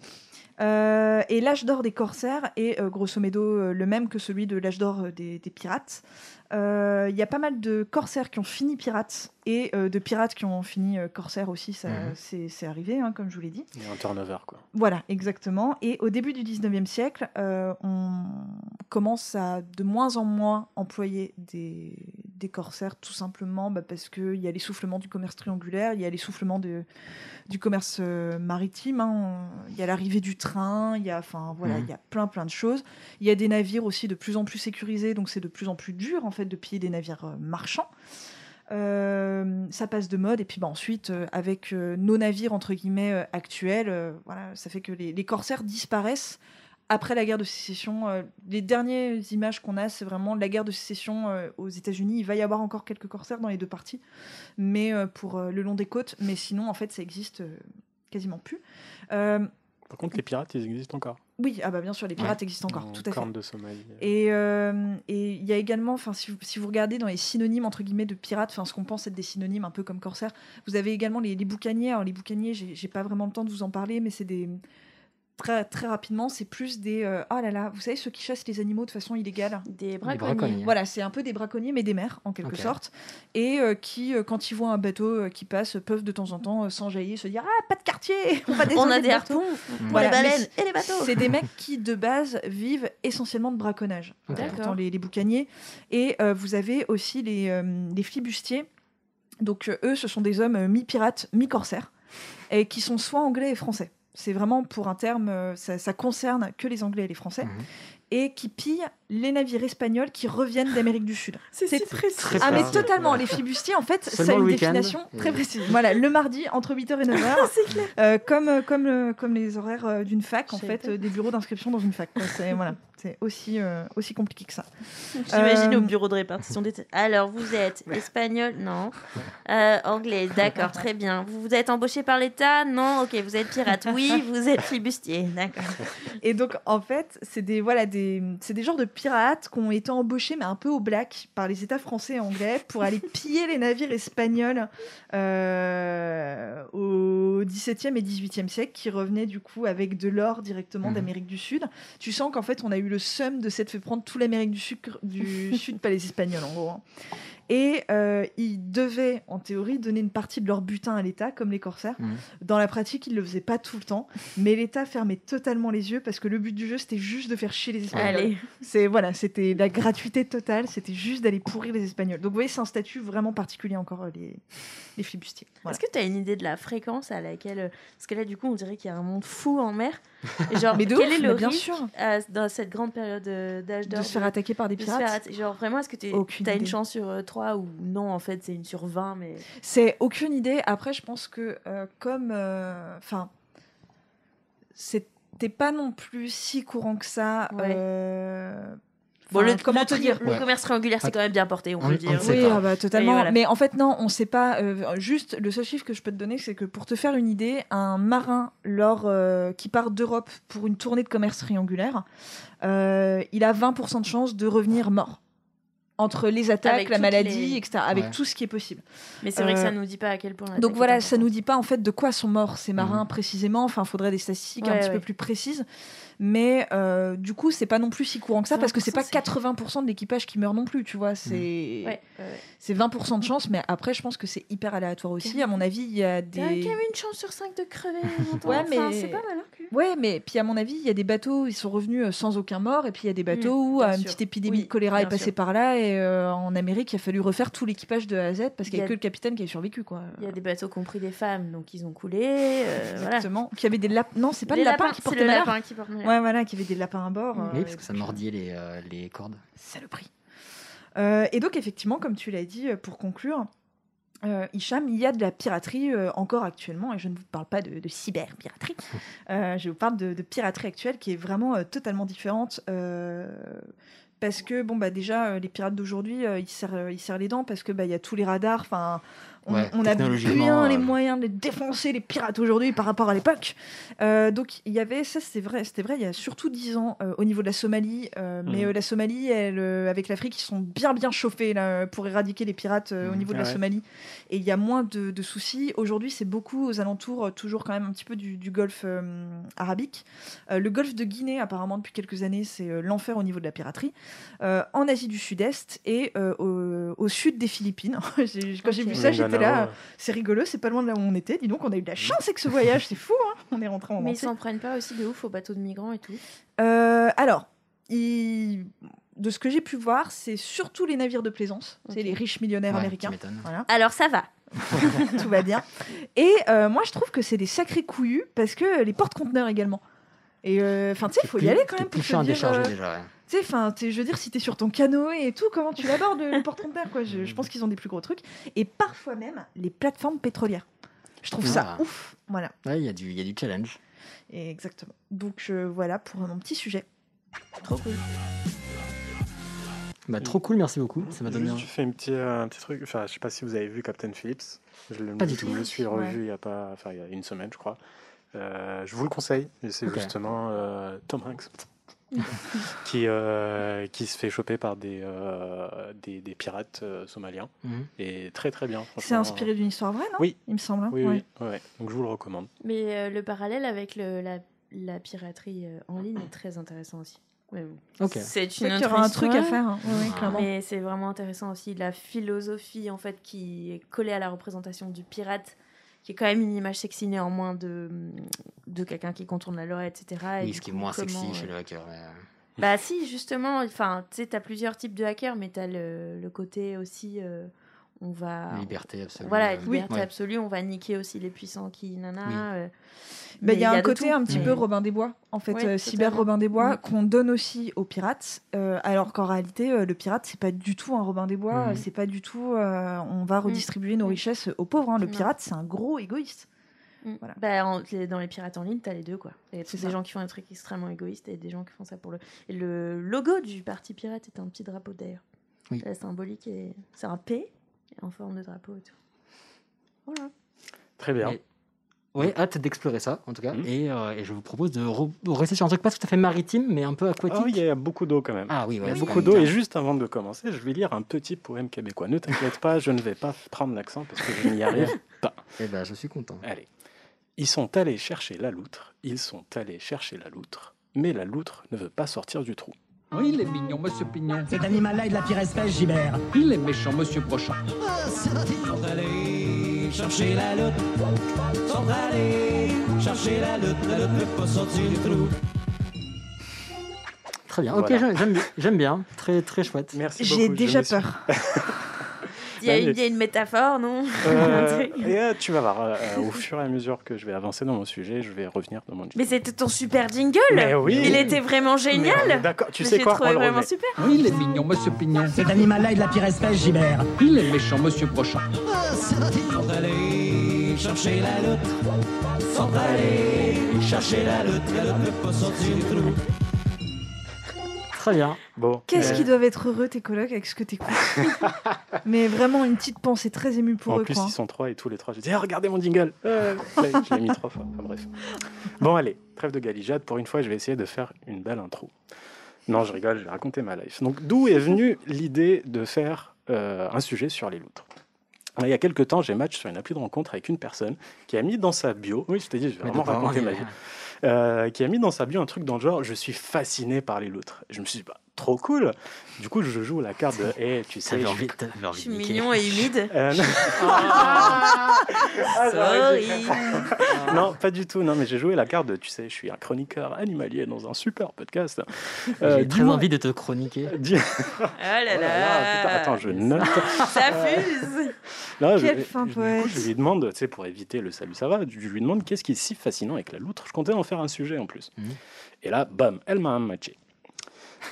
S3: Euh, et l'âge d'or des corsaires est euh, grosso modo euh, le même que celui de l'âge d'or des, des pirates. Il y a pas mal de corsaires qui ont fini pirates et de pirates qui ont fini corsaires aussi, ça,
S1: Mhm.
S3: c'est arrivé, hein, comme je vous l'ai dit.
S1: Il y a un turnover, quoi.
S3: Voilà, exactement. Et au début du 19e siècle, on commence à de moins en moins employer des, des corsaires, tout simplement bah, parce qu'il y a l'essoufflement du commerce triangulaire, il y a l'essoufflement du commerce maritime, hein. il y a l'arrivée du train, il y a, enfin, voilà,
S2: Mhm.
S3: il y a plein plein de choses. Il y a des navires aussi de plus en plus sécurisés, donc c'est de plus en plus dur en fait de piller des navires euh, marchands. Euh, ça passe de mode et puis bah, ensuite euh, avec euh, nos navires entre guillemets actuels, voilà, ça fait que les, les corsaires disparaissent après la guerre de sécession. les dernières images qu'on a, c'est vraiment la guerre de sécession aux États-Unis. Il va y avoir encore quelques corsaires dans les deux parties, mais pour le long des côtes. Mais sinon, en fait, ça existe quasiment plus. Euh,
S1: Par contre, les pirates, ils existent encore.
S3: oui, ah bah bien sûr, les pirates
S1: Ouais.
S3: existent encore,
S1: En
S3: tout à fait.
S1: De Somalie.
S3: Et euh, et il y a également, enfin, si, vous- si vous regardez dans les synonymes entre guillemets de pirates, enfin, ce qu'on pense être des synonymes un peu comme corsaire, vous avez également les, les boucaniers. Alors les boucaniers, j'ai pas vraiment le temps de vous en parler, mais c'est des très très rapidement, c'est plus des euh, oh là là, vous savez ceux qui chassent les animaux de façon illégale.
S8: Des
S2: braconniers. braconniers.
S3: Voilà, c'est un peu des braconniers mais des mers en quelque sorte, et euh, qui euh, quand ils voient un bateau euh, qui passe, peuvent de temps en temps euh, s'enjailler, se dire ah pas de quartier, on va
S8: On a des
S3: bateau.
S8: harpons pour
S3: Voilà,
S8: les baleines et les bateaux.
S3: c'est des mecs qui, de base, vivent essentiellement de braconnage.
S8: D'accord.
S3: pourtant, les, les boucaniers. Et euh, vous avez aussi les, euh, les flibustiers. Donc, euh, eux, ce sont des hommes euh, mi-pirates, mi-corsaires, et qui sont soit anglais et français. C'est vraiment pour un terme, euh, ça, concerne que les anglais et les français.
S2: Mhm.
S3: Et qui pillent les navires espagnols qui reviennent d'Amérique du Sud.
S8: C'est si précis.
S2: Très
S3: Ah mais
S2: précis.
S3: totalement, les flibustiers en fait, ça a une définition très précise. Voilà, le mardi entre 8h et 9h. Euh, comme, euh, comme, euh, comme les horaires euh, d'une fac, en fait, euh, des bureaux d'inscription dans une fac. C'est voilà, c'est aussi, euh, aussi compliqué que ça.
S8: J'imagine
S3: Euh,
S8: au bureau de répartition des. Alors, vous êtes espagnol Non. Euh, anglais, d'accord, très bien. Vous vous êtes embauché par l'État Non, ok. Vous êtes pirate Oui, vous êtes flibustier, d'accord.
S3: Et donc, en fait, c'est des, voilà, des, c'est des genres de pirates qui ont été embauchés, mais un peu au black, par les États français et anglais pour aller piller les navires espagnols euh, au XVIIe et XVIIIe siècle, qui revenaient du coup avec de l'or directement
S2: Mhm.
S3: d'Amérique du Sud. Tu sens qu'en fait, on a eu le seum de s'être fait prendre tout l'Amérique du Sud, du Sud, pas les Espagnols en gros. hein. Et euh, ils devaient, en théorie, donner une partie de leur butin à l'État, comme les corsaires.
S2: Mhm.
S3: Dans la pratique, ils le faisaient pas tout le temps, mais l'État fermait totalement les yeux parce que le but du jeu, c'était juste de faire chier les Espagnols. C'est voilà, c'était la gratuité totale, c'était juste d'aller pourrir les Espagnols. Donc vous voyez, c'est un statut vraiment particulier encore euh, les les flibustiers. Voilà.
S8: Est-ce que tu as une idée de la fréquence à laquelle. euh, Parce que là, du coup, on dirait qu'il y a un monde fou en mer. Et genre,
S3: Mais de
S8: quel
S3: ouf,
S8: est le
S3: mais bien
S8: risque
S3: sûr.
S8: euh, dans cette grande période d'âge d'or
S3: De se faire attaquer par des
S8: de se faire
S3: pirates.
S8: Genre, vraiment, est-ce que tu as une chance sur 3 ou non, en fait, c'est une sur 20, mais.
S3: C'est aucune idée. Après, je pense que euh, comme, euh, enfin, c'était pas non plus si courant que ça.
S8: Ouais.
S3: euh,
S8: Bon, le,
S3: comment
S8: le
S3: te dire
S8: le
S2: Ouais.
S8: commerce triangulaire, c'est quand même bien porté, on
S2: On-
S8: peut dire.
S2: ne
S3: Oui, ah bah, totalement.
S8: Voilà.
S3: Mais en fait, non, on sait pas. euh, juste, le seul chiffre que je peux te donner, c'est que pour te faire une idée, un marin lors, euh, qui part d'Europe pour une tournée de commerce triangulaire, euh, il a 20% de chance de revenir mort. Entre les attaques,
S8: Avec
S3: la maladie,
S8: les-
S3: etc. Avec
S2: Ouais.
S3: tout ce qui est possible.
S8: Mais c'est vrai que ça
S3: Euh,
S8: nous dit pas à quel point.
S3: Donc voilà, ça nous
S8: importante.
S3: dit pas en fait de quoi sont morts ces marins
S2: Mhm.
S3: précisément. Enfin, il faudrait des statistiques un
S8: Ouais,
S3: petit
S8: ouais.
S3: peu plus précises. Mais euh, du coup, c'est pas non plus si courant que ça parce que c'est pas
S8: 20%, c'est-
S3: 80% de l'équipage qui meurt non plus, tu vois. C'est
S8: Ouais,
S3: c'est 20% de chance, mais après, je pense que c'est hyper aléatoire aussi. À mon avis, il y a
S8: T'as quand
S3: des.
S8: même une chance sur 5 de crever.
S3: Ouais, mais-
S8: C'est pas mal, hein, cul.
S3: Ouais, mais puis à mon avis, il y a des bateaux, ils sont revenus euh, sans aucun mort, et puis il y a des bateaux
S8: Mm,
S3: où une
S8: sûr.
S3: petite épidémie
S8: Oui,
S3: de choléra est passée
S8: sûr.
S3: par là, et euh, en Amérique, il a fallu refaire tout l'équipage de A à Z parce qu'il
S8: Il y
S3: n'y a
S8: a-
S3: que le capitaine qui a survécu, quoi.
S8: Il y a des bateaux qui ont pris des femmes, donc ils ont coulé. euh, voilà.
S3: Exactement. Qui avait des lapins. Non, c'est pas
S8: Les
S3: le lapin
S8: lapins,
S3: qui portait
S8: le
S3: malheur.
S8: lapin qui porte malheur.
S3: Ouais, voilà, qui avait des lapins à bord. Euh,
S2: Oui,
S3: et
S2: parce que ça mordillait les, euh, les cordes.
S3: Saloperie. Euh, et donc, effectivement, comme tu l'as dit, euh, pour conclure, euh, Hicham, il y a de la piraterie euh, encore actuellement, et je ne vous parle pas de, de cyber-piraterie, Euh, je vous parle de, de piraterie actuelle qui est vraiment euh, totalement différente. euh, parce que bon bah déjà euh, les pirates d'aujourd'hui euh, ils serrent euh, ils serrent les dents parce que bah il y a tous les radars enfin On,
S2: Ouais,
S3: on a
S2: technologiquement,
S3: bien les
S2: euh,
S3: moyens de défoncer les pirates aujourd'hui par rapport à l'époque. Euh, donc il y avait ça, c'était vrai, c'était vrai. Il y a surtout 10 ans euh, au niveau de la Somalie, euh, mais euh, la Somalie, elle, euh, avec l'Afrique, ils sont bien bien chauffés là, pour éradiquer les pirates euh, au
S2: Mhm.
S3: niveau de la
S1: ouais.
S3: Somalie. Et il y a moins de, de soucis. Aujourd'hui, c'est beaucoup aux alentours, euh, toujours quand même un petit peu du, du golfe euh, arabique. Euh, le golfe de Guinée, apparemment depuis quelques années, c'est euh, l'enfer au niveau de la piraterie. Euh, en Asie du Sud-Est et euh, au, au sud des Philippines. J'ai- Quand j'ai vu ça, j'étais Là. C'est rigolo, c'est pas loin de là où on était. Dis donc, on a eu de la chance avec ce voyage, c'est fou. Hein on est rentré en
S8: Mais ils s'en prennent pas aussi de ouf aux bateaux de migrants et tout.
S3: Euh, alors, de ce que j'ai pu voir, c'est surtout les navires de plaisance, c'est les riches millionnaires
S2: Ouais,
S3: américains. Voilà,
S8: Alors ça va.
S3: tout va bien. Et euh, moi, je trouve que c'est des sacrés couillus parce que les porte-conteneurs également. Et euh, enfin, tu sais, il faut y aller quand même pour se dire.
S2: décharger
S3: euh,
S2: déjà. ouais.
S3: Tu sais, enfin, je veux dire, si t'es sur ton canoë et tout, comment tu l'abordes le porte-conteneur quoi je, je pense qu'ils ont des plus gros trucs. Et parfois même les plateformes pétrolières. Je trouve ça
S2: Ah.
S3: ouf. Voilà,
S2: Ouais, il y, a du- il y a du challenge.
S3: Et exactement. Donc euh, voilà pour mon petit sujet.
S8: Trop cool.
S2: Bah, trop cool, merci beaucoup. Ça m'a donné
S1: Juste,
S2: un-
S1: je fais un petit, un petit truc. Enfin, je sais pas si vous avez vu Captain Phillips. Je le,
S2: Pas du
S1: je
S2: tout.
S1: me le suis
S3: Ouais.
S1: revu il y a pas, enfin il y a une semaine, je crois. Euh, je vous le conseille. Et c'est justement euh, Tom Hanks qui euh, qui se fait choper par des euh, des, des pirates euh, somaliens
S2: Mhm.
S1: et très très bien.
S3: C'est inspiré d'une histoire vraie, non?
S1: Oui.
S3: Il me semble. hein
S1: Oui,
S3: Ouais.
S1: oui, ouais. Donc je vous le recommande.
S8: Mais euh, le parallèle avec le, la, la piraterie euh, en ligne est très intéressant aussi. C'est une
S3: qu'il y
S8: autre
S3: aura un truc à faire. hein. Ouais,
S2: Ah.
S8: Mais c'est vraiment intéressant aussi la philosophie en fait qui est collée à la représentation du pirate, qui est quand même une image sexy néanmoins de, de quelqu'un qui contourne la loi, etc. Et
S2: Oui, ce qui est moins sexy chez
S8: euh,
S2: le hacker. mais,
S8: Bah si, justement, enfin, tu sais, t'as plusieurs types de hackers, mais t'as le, le côté aussi, euh, on va...
S2: Liberté absolue.
S8: Voilà,
S2: euh,
S8: liberté absolue, on va niquer aussi les puissants qui, nana.
S2: Oui.
S8: euh,
S3: Bah,
S8: mais
S3: Il y a un côté
S8: tout.
S3: un petit
S8: Mais-
S3: peu Robin des Bois, en fait,
S8: Ouais,
S3: euh, cyber. Robin des Bois,
S8: Mm.
S3: qu'on donne aussi aux pirates, euh, alors qu'en réalité, euh, le pirate, c'est pas du tout un Robin des Bois, euh, c'est pas du tout, euh, on va redistribuer nos
S8: Mm.
S3: richesses aux pauvres. hein. Le
S8: Non.
S3: pirate, c'est un gros égoïste.
S8: Mm.
S3: Voilà.
S8: Bah, en- les- dans les pirates en ligne, t'as les deux, quoi. Il y a
S3: C'est
S8: des gens qui font des trucs extrêmement égoïstes et des gens qui font ça pour le... Et le logo du parti pirate est un petit drapeau, d'ailleurs.
S2: Oui.
S8: C'est symbolique et c'est un P en forme de drapeau et tout. Voilà.
S1: Très bien.
S2: Et- Ouais, hâte d'explorer ça, en tout cas. Et, euh, et je vous propose de re- rester sur un truc pas tout à fait maritime, mais un peu aquatique.
S1: Ah oui, il y a beaucoup d'eau quand même.
S2: Ah oui,
S1: Il y
S2: ouais,
S1: a
S2: c'est
S1: beaucoup d'eau. Et juste avant de commencer, je vais lire un petit poème québécois. Ne t'inquiète pas, je ne vais pas prendre l'accent parce que je n'y arrive pas.
S2: Eh ben, je suis content.
S1: Allez. Ils sont allés chercher la loutre, ils sont allés chercher la loutre, mais la loutre ne veut pas sortir du trou.
S4: Oui, il est mignon, monsieur Pignon.
S7: Cet animal-là est de la pire espèce, Gibert.
S4: Il est méchant, monsieur Brochant.
S10: sont allés chercher la. Sont allés chercher la loutre. La loutre ne peut pas sortir du trou.
S2: Très bien, ok,
S1: Voilà.
S2: j'aime- j'aime bien-. Très, très chouette.
S1: Merci
S3: J'ai
S1: beaucoup. je
S3: déjà peur.
S8: Il y, a une,
S1: mais-
S8: il y a une métaphore, non
S1: Euh, et euh, tu vas voir, euh, au fur et à mesure que je vais avancer dans mon sujet, je vais revenir dans mon
S8: Mais c'était ton super jingle
S1: Mais oui.
S8: Il était vraiment génial
S1: D'accord, tu
S8: Mais
S1: sais quoi
S8: trouvé
S1: on le
S8: vraiment super
S4: Oui, il est mignon, monsieur Pignon.
S7: Cet animal-là est de la pire espèce, Gibert.
S4: Il est méchant, monsieur Brochant.
S10: Sont allés chercher la loutre. Sont allés chercher la loutre. La loutre ne peut pas sortir du trou.
S2: Très bien.
S1: Bon.
S3: Qu'est-ce
S1: euh,
S3: qu'ils doivent être heureux, tes colocs, avec ce que t'écoutes. Mais vraiment, une petite pensée très émue pour
S1: En
S3: eux.
S1: plus,
S3: quoi.
S1: ils sont trois et tous les trois. Je dis, Ah, regardez mon jingle. Euh, je l'ai- mis trois fois. Enfin, bref. Bon, allez, trêve de galijade. Pour une fois, je vais essayer de faire une belle intro. Non, je rigole, je vais raconter ma life. Donc, d'où est venue l'idée de faire euh, un sujet sur les loutres? Il y a quelques temps, j'ai match sur une appli de rencontre avec une personne qui a mis dans sa bio, oui, je t'ai dit, je vais vraiment raconter ma vie. Euh, qui a mis dans sa bio un truc dans le genre, je suis fasciné par les loutres. Je me suis dit, bah, trop cool. Du coup, je joue la carte de, eh, tu sais, je
S2: envie,
S1: suis
S2: t'avais
S8: Je suis
S2: de
S8: mignon et humide.
S1: euh, non. Ah,
S8: Sorry
S1: faire- non, pas du tout. Non, mais j'ai joué la carte de, tu sais, je suis un chroniqueur animalier dans un super podcast. Euh,
S2: J'ai très envie de te chroniquer.
S1: dis-
S8: Oh là
S1: Oh là là, putain, attends, je note.
S8: Ça fuse
S1: Non, je-
S3: Quelle fin
S1: du
S3: poète.
S1: coup, je lui demande, tu sais, pour éviter le salut, ça va, je lui demande qu'est-ce qui est si fascinant avec la loutre. Je comptais en faire un sujet en plus.
S2: Mhm.
S1: Et là, bam, elle m'a matché.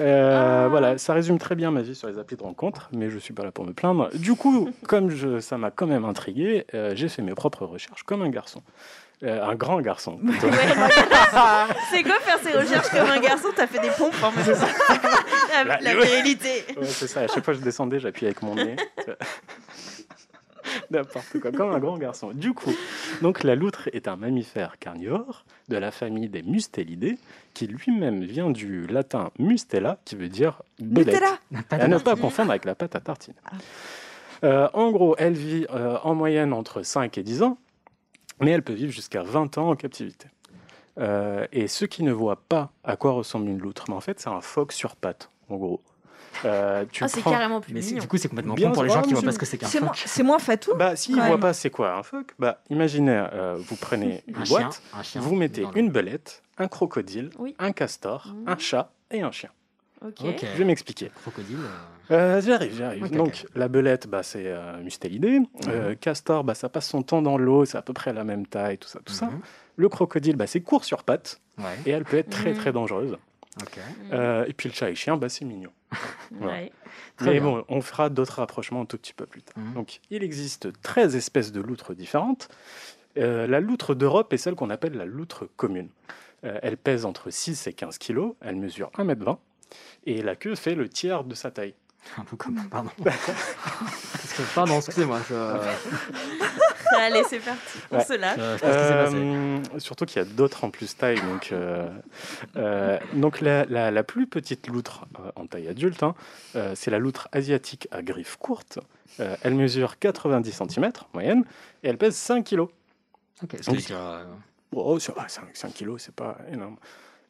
S1: Euh, Voilà, ça résume très bien ma vie sur les applis de rencontre, mais je suis pas là pour me plaindre. Du coup, comme je, ça m'a quand même intrigué, euh, j'ai fait mes propres recherches comme un garçon. Euh, un grand garçon.
S8: Ouais. C'est quoi faire ses recherches comme un garçon? T'as fait des pompes en fait. La, la
S1: ouais.
S8: virilité.
S1: Ouais, c'est ça. À chaque fois que je descendais, j'appuyais avec mon nez. N'importe quoi, comme un grand garçon. Du coup, donc la loutre est un mammifère carnivore de la famille des Mustelidés, qui lui-même vient du latin mustela, qui veut dire belette.
S3: Nutella
S1: À ne pas confondre avec la pâte à tartine. Euh, en gros, elle vit euh, en moyenne entre 5 et 10 ans, mais elle peut vivre jusqu'à 20 ans en captivité. Euh, et ceux qui ne voient pas à quoi ressemble une loutre, mais en fait, c'est un phoque sur pattes, en gros. Euh, tu
S8: Ah, c'est
S1: prends-
S8: carrément plus
S2: Mais
S8: mignon.
S2: du coup, c'est complètement
S1: Bien
S2: con pour les gens qui
S1: ah,
S2: voient pas ce que c'est qu'un phoque.
S3: c'est moins fatou.
S1: Bah, s'ils ne voient pas c'est quoi un phoque, bah, imaginez, euh, vous prenez une
S2: Un chien,
S1: boîte,
S2: un chien
S1: vous mettez une belette, un crocodile,
S8: Oui.
S1: un castor,
S8: Mhm.
S1: un chat et un chien.
S8: Ok.
S2: Ok.
S1: Je vais m'expliquer.
S2: Crocodile. euh,
S1: Euh, j'y arrive, j'y arrive.
S2: Ok,
S1: Donc, la belette, bah, c'est euh, mustélidé. Euh, castor, bah, ça passe son temps dans l'eau, c'est à peu près la même taille, tout ça, tout ça.
S2: mhm.
S1: Le crocodile, bah, c'est court sur pattes
S2: Ouais.
S1: et elle peut être très,
S8: Mhm.
S1: très dangereuse. Euh, et puis le chat et chien, bah, c'est mignon. voilà.
S8: Ouais.
S2: Très
S1: Mais
S2: bien.
S1: bon, on fera d'autres rapprochements un tout petit peu plus tard.
S2: Mhm.
S1: Donc, il existe 13 espèces de loutres différentes. Euh, la loutre d'Europe est celle qu'on appelle la loutre commune. Euh, elle pèse entre 6 et 15 kilos, elle mesure 1m20 et la queue fait le tiers de sa taille.
S2: Un peu comme. Pardon. Parce que- pardon, excusez-moi. Je...
S8: Allez, c'est parti. On
S1: Ouais.
S8: se lâche.
S2: je- je sais pas ce qui s'est passé.
S1: Euh, surtout qu'il y a d'autres en plus taille. Donc, euh, euh, donc la, la- la plus petite loutre euh, en taille adulte, hein, euh, c'est la loutre asiatique à griffes courtes. Euh, elle mesure 90 cm moyenne et elle pèse 5 kg.
S2: Ok, ce
S1: Donc,
S2: qui est,
S1: Oh, c'est- ah, 5, 5 kilos, c'est pas énorme.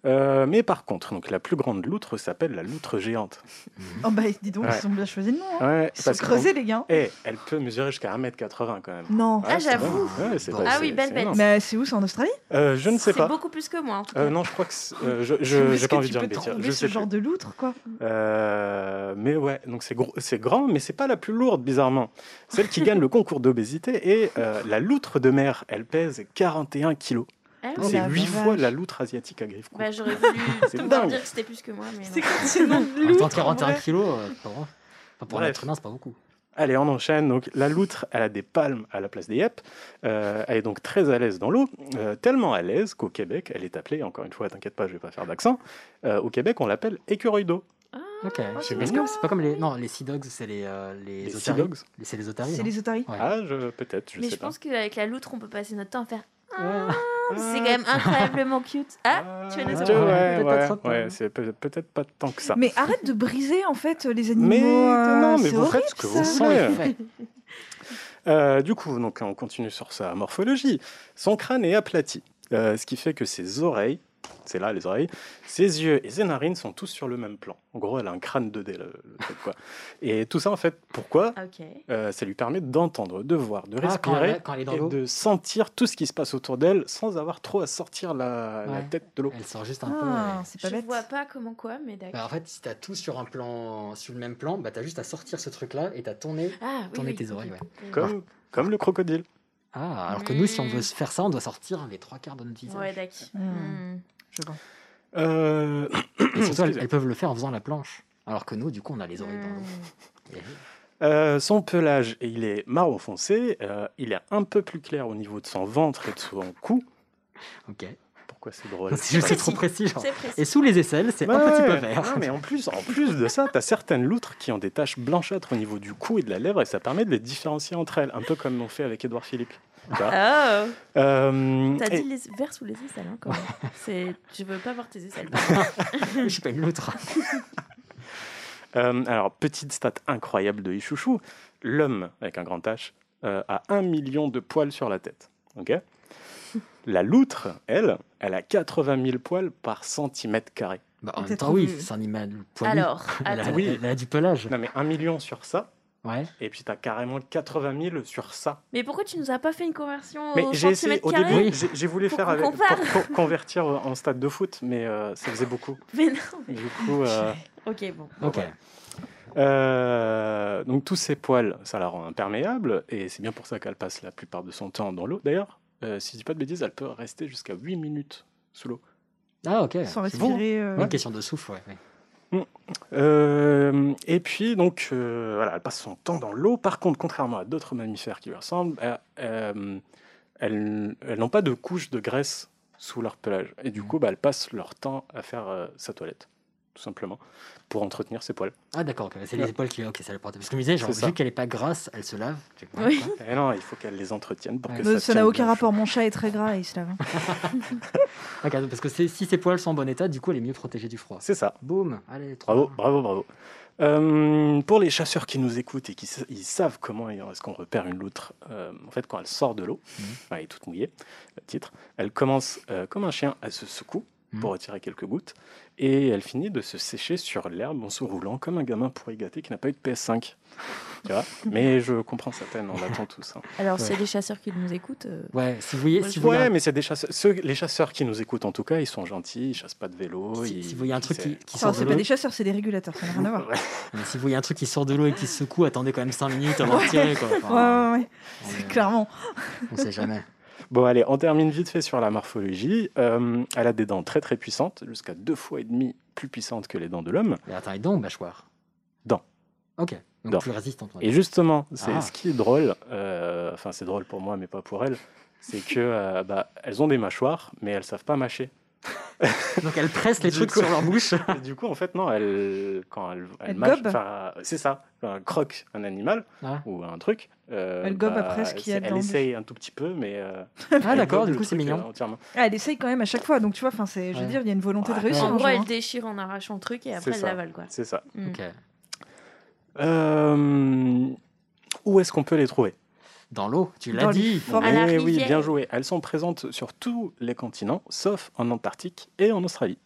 S1: Euh, mais par contre, donc, la plus grande loutre s'appelle la loutre géante.
S3: Oh bah dis donc,
S1: Ouais.
S3: ils ont bien choisi le nom. hein.
S1: Ouais,
S3: Ils sont creusés les gars.
S1: Eh, elle peut mesurer jusqu'à 1m80 quand même.
S3: Non.
S1: Ouais,
S8: Ah,
S1: c'est
S8: j'avoue.
S1: c'est
S2: Bon.
S1: pas-
S8: Ah
S1: c'est-
S8: oui, belle
S1: c'est
S8: bête.
S3: Mais c'est où C'est en Australie?
S1: Euh, je ne sais
S8: C'est
S1: pas.
S8: beaucoup plus que moi. En tout cas.
S1: Euh, non, je crois que c'est- euh, je, j'ai pas envie de dire une bêtise. Je
S3: ce
S1: sais
S3: genre
S1: plus.
S3: de loutre quoi?
S1: Euh, mais ouais, donc c'est gros, c'est grand, mais c'est pas la plus lourde bizarrement. Celle qui gagne le concours d'obésité et la loutre de mer, elle pèse 41 kilos.
S8: Ah
S1: c'est 8
S3: vache.
S1: fois la loutre asiatique à griffes courtes.
S8: Bah, j'aurais voulu dire que c'était plus que moi, mais.
S3: C'est
S2: En même temps,
S3: loutre en
S2: 41
S3: vrai
S2: kilos, euh, pour un
S1: Bref.
S2: être humain, c'est pas beaucoup.
S1: Allez, on enchaîne. Donc, la loutre, elle a des palmes à la place des yep. Euh, elle est donc très à l'aise dans l'eau, euh, tellement à l'aise qu'au Québec, elle est appelée, encore une fois, t'inquiète pas, je vais pas faire d'accent, euh, au Québec, on l'appelle écureuil d'eau.
S2: Ok.
S1: c'est
S2: Est-ce
S1: mignon.
S2: que c'est pas comme les. Non, les Sea Dogs, c'est les. euh, les,
S1: Les sea
S2: otaries.
S1: dogs
S2: C'est les otaries.
S3: C'est les otaries.
S2: Ouais.
S1: Ah, je, peut-être, je
S8: Mais
S1: sais
S8: je
S1: pas.
S8: pense qu'avec la loutre, on peut passer notre temps à faire.
S2: Ouais.
S8: C'est quand même incroyablement cute. Ah, tu vas nous
S1: Ah,
S8: en
S1: ouais, ouais,
S2: Peut-être pas.
S1: ouais, c'est peut- peut-être pas tant que ça.
S3: Mais arrête de briser en fait les animaux.
S1: Mais
S3: euh,
S1: non, mais vous faites ce que
S3: ça.
S1: vous sentez. Euh, du coup, donc, on continue sur sa morphologie. Son crâne est aplati, euh, ce qui fait que ses oreilles, c'est là les oreilles, ses yeux et ses narines sont tous sur le même plan. En gros, elle a un crâne 2D, le, le truc, quoi. Et tout ça, en fait, pourquoi
S8: Ok.
S1: Euh, Ça lui permet d'entendre, de voir, de
S2: Ah, quand
S1: respirer
S2: elle, quand elle est dans
S1: et de sentir tout ce qui se passe autour d'elle sans avoir trop à sortir la, tête de l'eau.
S2: elle sort juste un peu.
S3: Ah,
S2: ouais.
S3: c'est pas
S8: Je
S3: bête.
S8: vois pas comment quoi, mais
S2: Bah,
S8: d'accord.
S2: en fait, si t'as tout sur un plan, sur le même plan, bah t'as juste à sortir ce truc-là et t'as tourné.
S8: Ah, oui,
S2: tourner
S8: oui,
S2: tes oreilles, ouais.
S1: Comme, comme le crocodile.
S2: Ah, alors que nous, si on veut
S8: Mm.
S2: se faire ça, on doit sortir les trois quarts de notre visage.
S8: Ouais, d'accord.
S3: Hmm. Je vois.
S1: Euh,
S2: Et surtout, elles, peuvent le faire en faisant la planche. Alors que nous, du coup, on a les oreilles dans l'eau.
S8: Hmm.
S1: Euh, son pelage, il est marron foncé. euh, il est un peu plus clair au niveau de son ventre et de son cou.
S2: Ok.
S1: Pourquoi c'est drôle
S2: C'est trop précis. genre.
S8: Précis.
S2: Et sous les aisselles, c'est un petit peu vert.
S1: Non, mais en plus, en plus de ça, tu as certaines loutres qui ont des taches blanchâtres au niveau du cou et de la lèvre et ça permet de les différencier entre elles, un peu comme on fait avec Édouard Philippe. Tu vois
S8: Oh
S1: Euh,
S8: T'as
S1: et-
S8: dit les vers sous les aisselles, hein, quand même. Je veux pas voir tes aisselles.
S2: Je suis pas une loutre.
S1: euh, alors, petite stat incroyable de Ichouchou l'homme, avec un grand H, euh, a un million de poils sur la tête. ok? La loutre, elle, elle a 80 000 poils par centimètre carré.
S2: Bah, en même temps, oui, c'est un animal poilu.
S8: Alors,
S2: elle, a.
S1: Oui.
S2: elle a du pelage.
S1: Non, mais un million sur ça,
S2: Ouais.
S1: et puis tu as carrément 80 000 sur ça.
S8: Mais pourquoi tu nous as pas fait une conversion
S1: Mais
S8: au
S1: j'ai essayé,
S8: centimètre
S1: au
S8: carré
S1: début, j'ai- j'ai voulu
S8: Pour
S1: faire avec, pour convertir en stade de foot, mais euh, ça faisait beaucoup.
S8: Mais non. mais-
S1: Du coup, euh,
S8: Ok, bon.
S2: Ok.
S1: euh, donc tous ces poils, ça la rend imperméable, et c'est bien pour ça qu'elle passe la plupart de son temps dans l'eau. D'ailleurs, euh, si je dis pas de bêtises, elle peut rester jusqu'à 8 minutes sous l'eau.
S2: Ah, ok.
S3: Sans
S1: C'est bon.
S3: respirer. euh,
S2: Une question de souffle, ouais. ouais.
S1: Euh, et puis, donc, euh, voilà, elle passe son temps dans l'eau. Par contre, contrairement à d'autres mammifères qui lui ressemblent, euh, elles, elles n'ont pas de couche de graisse sous leur pelage. Et du coup, bah, elles passent leur temps à faire euh, sa toilette. Tout simplement, pour entretenir ses poils.
S2: Ah d'accord, c'est les épaules qui ok, ça le porte. Parce que je me disais, genre, vu qu'elle est pas grasse, elle se lave.
S8: Oui.
S1: Et non, il faut qu'elle les entretienne pour
S2: Ouais.
S1: que
S3: Euh,
S1: ça
S3: n'a aucun
S1: bien.
S3: rapport. Mon chat est très gras et il se lave. hein.
S2: Parce que si ses poils sont en bon état, du coup, elle est mieux protégée du froid.
S1: C'est ça.
S2: Boum, allez, trop
S1: Bravo, bravo, bravo. Euh, pour les chasseurs qui nous écoutent et qui sa- ils savent comment est-ce qu'on repère une loutre, euh, en fait, quand elle sort de l'eau,
S2: Mhm.
S1: elle est toute mouillée, le titre, elle commence euh, comme un chien, elle se secoue
S2: Mhm.
S1: Pour retirer quelques gouttes et elle finit de se sécher sur l'herbe en se roulant comme un gamin pourri gâté qui n'a pas eu de PS5. Tu vois? Mais je comprends sa peine, on l'attend tous. hein.
S8: Alors,
S2: Ouais.
S8: s'il y a des chasseurs qui nous écoutent, euh,
S2: Ouais, si vous voyez, si vous voyez
S1: mais c'est des chasseurs. Ceux, les chasseurs qui nous écoutent, en tout cas, ils sont gentils, ils chassent pas de vélo.
S2: si,
S1: ils-
S2: si vous voyez un truc qui, sort
S3: c'est
S2: de
S3: pas
S2: l'eau,
S3: des chasseurs, c'est des régulateurs. Ça n'a rien à voir.
S2: Mais si vous voyez un truc qui sort de l'eau et qui se secoue, attendez quand même 5 minutes avant de tirer. Quoi.
S3: Ouais,
S2: Enfin,
S3: ouais, ouais. clairement.
S2: On sait jamais.
S1: Bon, allez, on termine vite fait sur la morphologie. Euh, elle a des dents très très puissantes, jusqu'à deux fois et demi plus puissantes que les dents de l'homme.
S2: Mais attends, et donc, mâchoire?
S1: Dents.
S2: Ok, donc
S1: Dents.
S2: plus résistante.
S1: Et justement, c'est
S2: Ah.
S1: ce qui est drôle. euh, Enfin, c'est drôle pour moi, mais pas pour elles. C'est que euh, bah, elles ont des mâchoires, mais elles savent pas mâcher.
S2: Donc elle presse les
S1: Du
S2: trucs
S1: coup-
S2: sur leur bouche.
S1: Et du coup, en fait, non, elles, quand elles, elles c'est ça. Elles croquent un animal
S2: Ah.
S1: ou un truc. euh,
S3: Elles gobent après ce qu'il y a
S1: elle, essaye un tout petit peu, mais. euh,
S2: Ah
S1: elle
S2: d'accord,
S1: gobe
S2: du coup c'est mignon.
S1: euh, entièrement.
S3: Ah, elle essaye quand même à chaque fois. Donc, tu vois, enfin, c'est, je veux
S2: Ouais.
S3: dire, il y a une volonté de réussir.
S8: en
S3: un
S8: gros, elle
S3: hein.
S8: déchire en arrachant le truc et après elle l'avale. Quoi.
S1: C'est ça.
S8: Mm.
S2: Ok.
S1: Euh, où est-ce qu'on peut les trouver?
S2: Dans l'eau, tu l'as dit.
S1: Eh oui,
S8: rivière.
S1: bien joué. Elles sont présentes sur tous les continents, sauf en Antarctique et en Australie.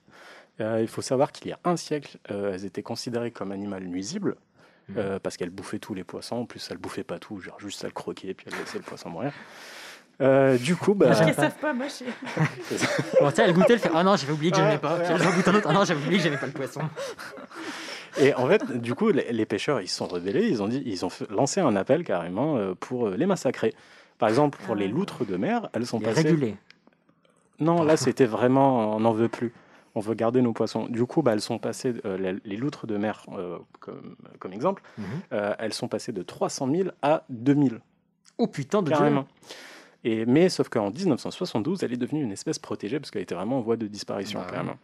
S1: Euh, il faut savoir qu'il y a un siècle, euh, elles étaient considérées comme animal nuisible,
S2: Mhm.
S1: euh, parce qu'elles bouffaient tous les poissons. En plus, elles bouffaient pas tout, genre juste elles croquaient, puis elles laissaient le poisson mourir. Euh, du coup, bah,
S8: Parce qu'elles savent pas mâcher.
S2: Bon, tu sais, elle goûtait, elle fait Ah non, j'avais oublié que j'aimais pas.
S1: ouais.
S2: Puis elle en goûte un autre. Ah non, j'avais oublié que j'aimais pas le poisson.
S1: Et en fait, du coup, les, les pêcheurs, ils se sont rebellés, ils ont, dit, ils ont lancé un appel carrément euh, pour euh, les massacrer. Par exemple, pour
S8: Ah.
S1: les loutres de mer, elles sont passées...
S2: régulé.
S1: Non, là, c'était vraiment, on n'en veut plus. On veut garder nos poissons. Du coup, bah, elles sont passées, euh, les, loutres de mer, euh, comme, comme exemple,
S2: Mhm.
S1: euh, elles sont passées de 300 000 à 2000,
S2: Oh putain de Dieu.
S1: carrément. Et, mais sauf qu'en 1972, elle est devenue une espèce protégée parce qu'elle était vraiment en voie de disparition,
S2: Bah
S1: carrément.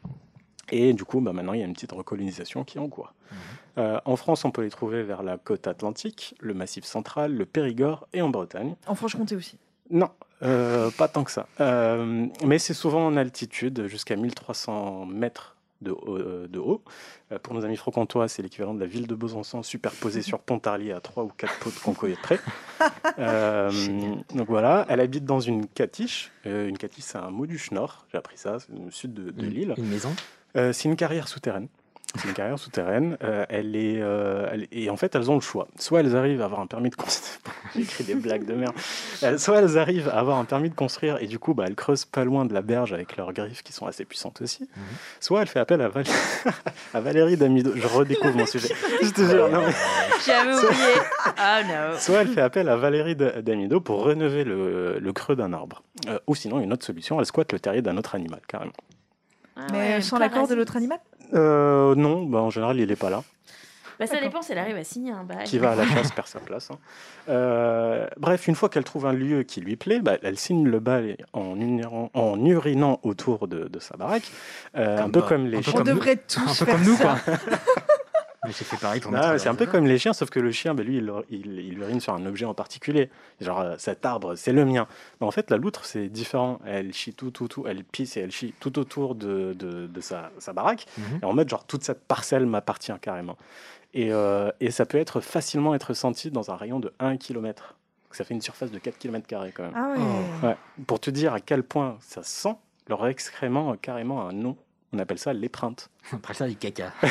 S1: Et du coup, bah, maintenant, il y a une petite recolonisation qui est en cours.
S2: Mhm.
S1: Euh, en France, on peut les trouver vers la côte atlantique, le Massif central, le Périgord et en Bretagne.
S3: En Franche-Comté aussi.
S1: Non, euh, pas tant que ça. Euh, mais c'est souvent en altitude, jusqu'à 1300 mètres de haut. euh, de haut. Euh, pour nos amis franc-comtois, c'est l'équivalent de la ville de Besançon superposée sur Pontarlier à 3 ou 4 pots de concours près. Euh, donc voilà, elle habite dans une catiche. Euh, une catiche, c'est un mot du Schnorr, j'ai appris ça, c'est au sud de, de l'île.
S2: Une maison?
S1: Euh, c'est une carrière souterraine. C'est une carrière souterraine. Euh, elle est, euh, elle- et en fait, elles ont le choix. Soit elles arrivent à avoir un permis de construire. Des blagues de merde. Soit elles arrivent à avoir un permis de construire et du coup, bah, elles creusent pas loin de la berge avec leurs griffes qui sont assez puissantes aussi.
S2: Mhm.
S1: Soit elle fait appel à, Val- à Valérie Damido. Je redécouvre mon sujet. Je te jure. non, mais-
S8: J'avais oublié. Ah non.
S1: Soit elle fait appel à Valérie Da- Damido pour rénover le, le creux d'un arbre. Euh, ou sinon, une autre solution, elle squatte le terrier d'un autre animal, carrément.
S8: Ah
S3: Mais
S8: ouais,
S3: sans l'accord de l'autre animal
S1: Euh, non, bah, en général, il est pas là.
S8: Bah, ça dépend si elle arrive à signer un bail.
S1: qui va à la chasse perd sa place. hein. Euh, bref, une fois qu'elle trouve un lieu qui lui plaît, bah, elle signe le bail en, urinant, en urinant autour de, de sa baraque, Euh, un peu
S2: bah,
S1: comme les.
S3: On devrait
S2: Un
S3: tous
S2: peu
S3: faire
S2: comme nous,
S3: ça.
S2: quoi. Mais j'ai fait pareil pour
S1: Ah,
S2: mettre
S1: c'est un peu comme les chiens, sauf que le chien, bah, lui, il, il, il urine sur un objet en particulier. Genre, euh, cet arbre, c'est le mien. Mais en fait, la loutre, c'est différent. Elle chie tout, tout, tout. Elle pisse et elle chie tout autour de, de, de sa, sa baraque.
S2: Mhm.
S1: Et en mode, genre, toute cette parcelle m'appartient carrément. Et, euh, et ça peut être facilement être senti dans un rayon de 1 km. Ça fait une surface de 4 km quand même.
S3: Ah ouais.
S2: Oh.
S1: Ouais. Pour te dire à quel point ça sent, leur excrément a carrément un nom. On appelle ça l'épreinte.
S2: Après ça, du caca.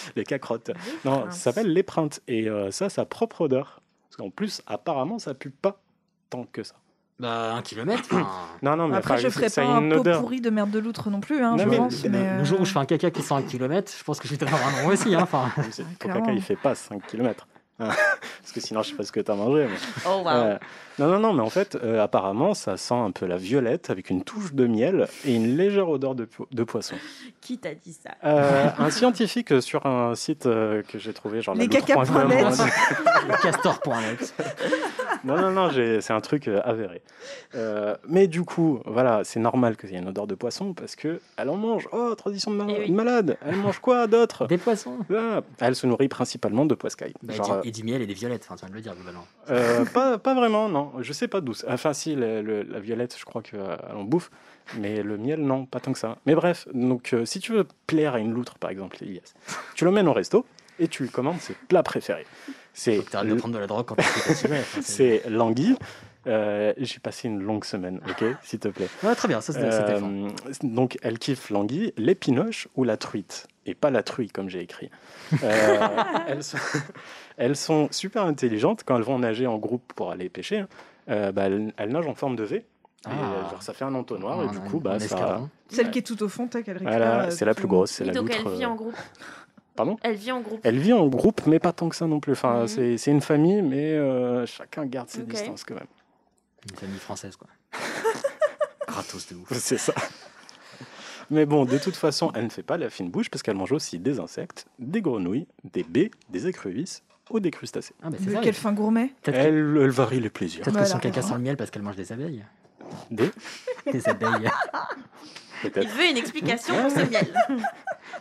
S1: Les cacrottes. Non, ça s'appelle l'épreinte. Et euh, ça, a sa propre odeur. Parce qu'en plus, apparemment, ça pue pas tant que ça.
S2: Bah, un kilomètre. enfin,
S1: Non, non, mais
S3: Après,
S1: enfin,
S3: je ferais
S1: ça
S3: pas
S1: a
S3: un
S1: une
S3: pot
S1: odeur.
S3: pourri de merde de loutre non plus, hein,
S1: Non,
S3: je
S1: mais
S3: pense.
S2: le,
S3: mais,
S2: le
S3: euh,
S2: jour où je fais un caca qui sent un kilomètre, je pense que je vais te avoir un nom aussi. Hein,
S1: Ton caca, il fait pas 5 km. Parce que sinon, je sais pas ce que tu as mangé. mais-
S8: Oh wow.
S1: Non, non, non, mais en fait, euh, apparemment, ça sent un peu la violette avec une touche de miel et une légère odeur de, po- de poisson.
S8: Qui t'a dit ça?
S1: Euh, un scientifique sur un site euh, que j'ai trouvé, genre la
S3: Lescaca.net.
S1: loutre.com, hein.
S2: Castor.net.
S1: Non, non, non, c'est un truc avéré. Euh, mais du coup, voilà, c'est normal qu'il y ait une odeur de poisson parce que elle en mange. Oh, tradition de ma-
S8: Eh oui.
S1: malade. Elle mange quoi d'autre?
S2: Des poissons.
S1: Ah, Elle se nourrit principalement de poiscaille.
S2: Bah,
S1: Genre,
S2: et, du, et du miel et des violettes, enfin, tu viens de le dire globalement.
S1: euh, pas, pas vraiment, non. Je sais pas d'où. Enfin, si, le- le- la violette, je crois qu'elle en bouffe. Mais le miel, non, pas tant que ça. Mais bref, donc euh, si tu veux plaire à une loutre, par exemple, Elias, tu l'emmènes au resto et tu lui commandes ses plats préférés. C'est
S2: Faut que de prendre de la drogue quand enfin, c'est-
S1: c'est l'anguille. Euh, J'ai passé une longue semaine, ok, s'il te plaît.
S2: Ouais, très bien, ça c'était.
S1: Euh, donc, elle kiffe l'anguille, l'épinoche ou la truite? Et pas la truie, comme j'ai écrit. Euh, elles, sont, elles sont super intelligentes quand elles vont nager en groupe pour aller pêcher. hein. Euh, bah, elles, elles nagent en forme de V. Et,
S2: Ah.
S1: genre, ça fait un entonnoir. et
S2: Un-
S1: du
S2: un-
S1: coup, bah, ça.
S3: Celle qui est tout au fond, tac, elle récupère.
S1: Voilà, c'est la plus grosse. C'est la
S8: donc
S1: loutre.
S8: elle vit en groupe.
S1: Pardon?
S8: Elle vit en groupe.
S1: Elle vit en groupe, mais pas tant que ça non plus. Enfin,
S8: Mhm.
S1: c'est c'est une famille, mais euh, chacun garde ses
S8: Ok.
S1: distances quand même.
S2: Une famille française, quoi. Gratos de ouf.
S1: C'est ça. Mais bon, de toute façon, elle ne fait pas la fine bouche parce qu'elle mange aussi des insectes, des grenouilles, des baies, des écrevisses ou des crustacés.
S2: Ah, bah c'est ça.
S3: quel fin gourmet
S2: Peut-être que,
S1: Elle, elle varie les plaisirs.
S2: peut-être que
S3: Voilà.
S2: son caca sent le miel parce qu'elle mange des abeilles.
S1: Des
S2: Des abeilles.
S8: Il
S1: Peut-être.
S8: veut une explication pour ce miel.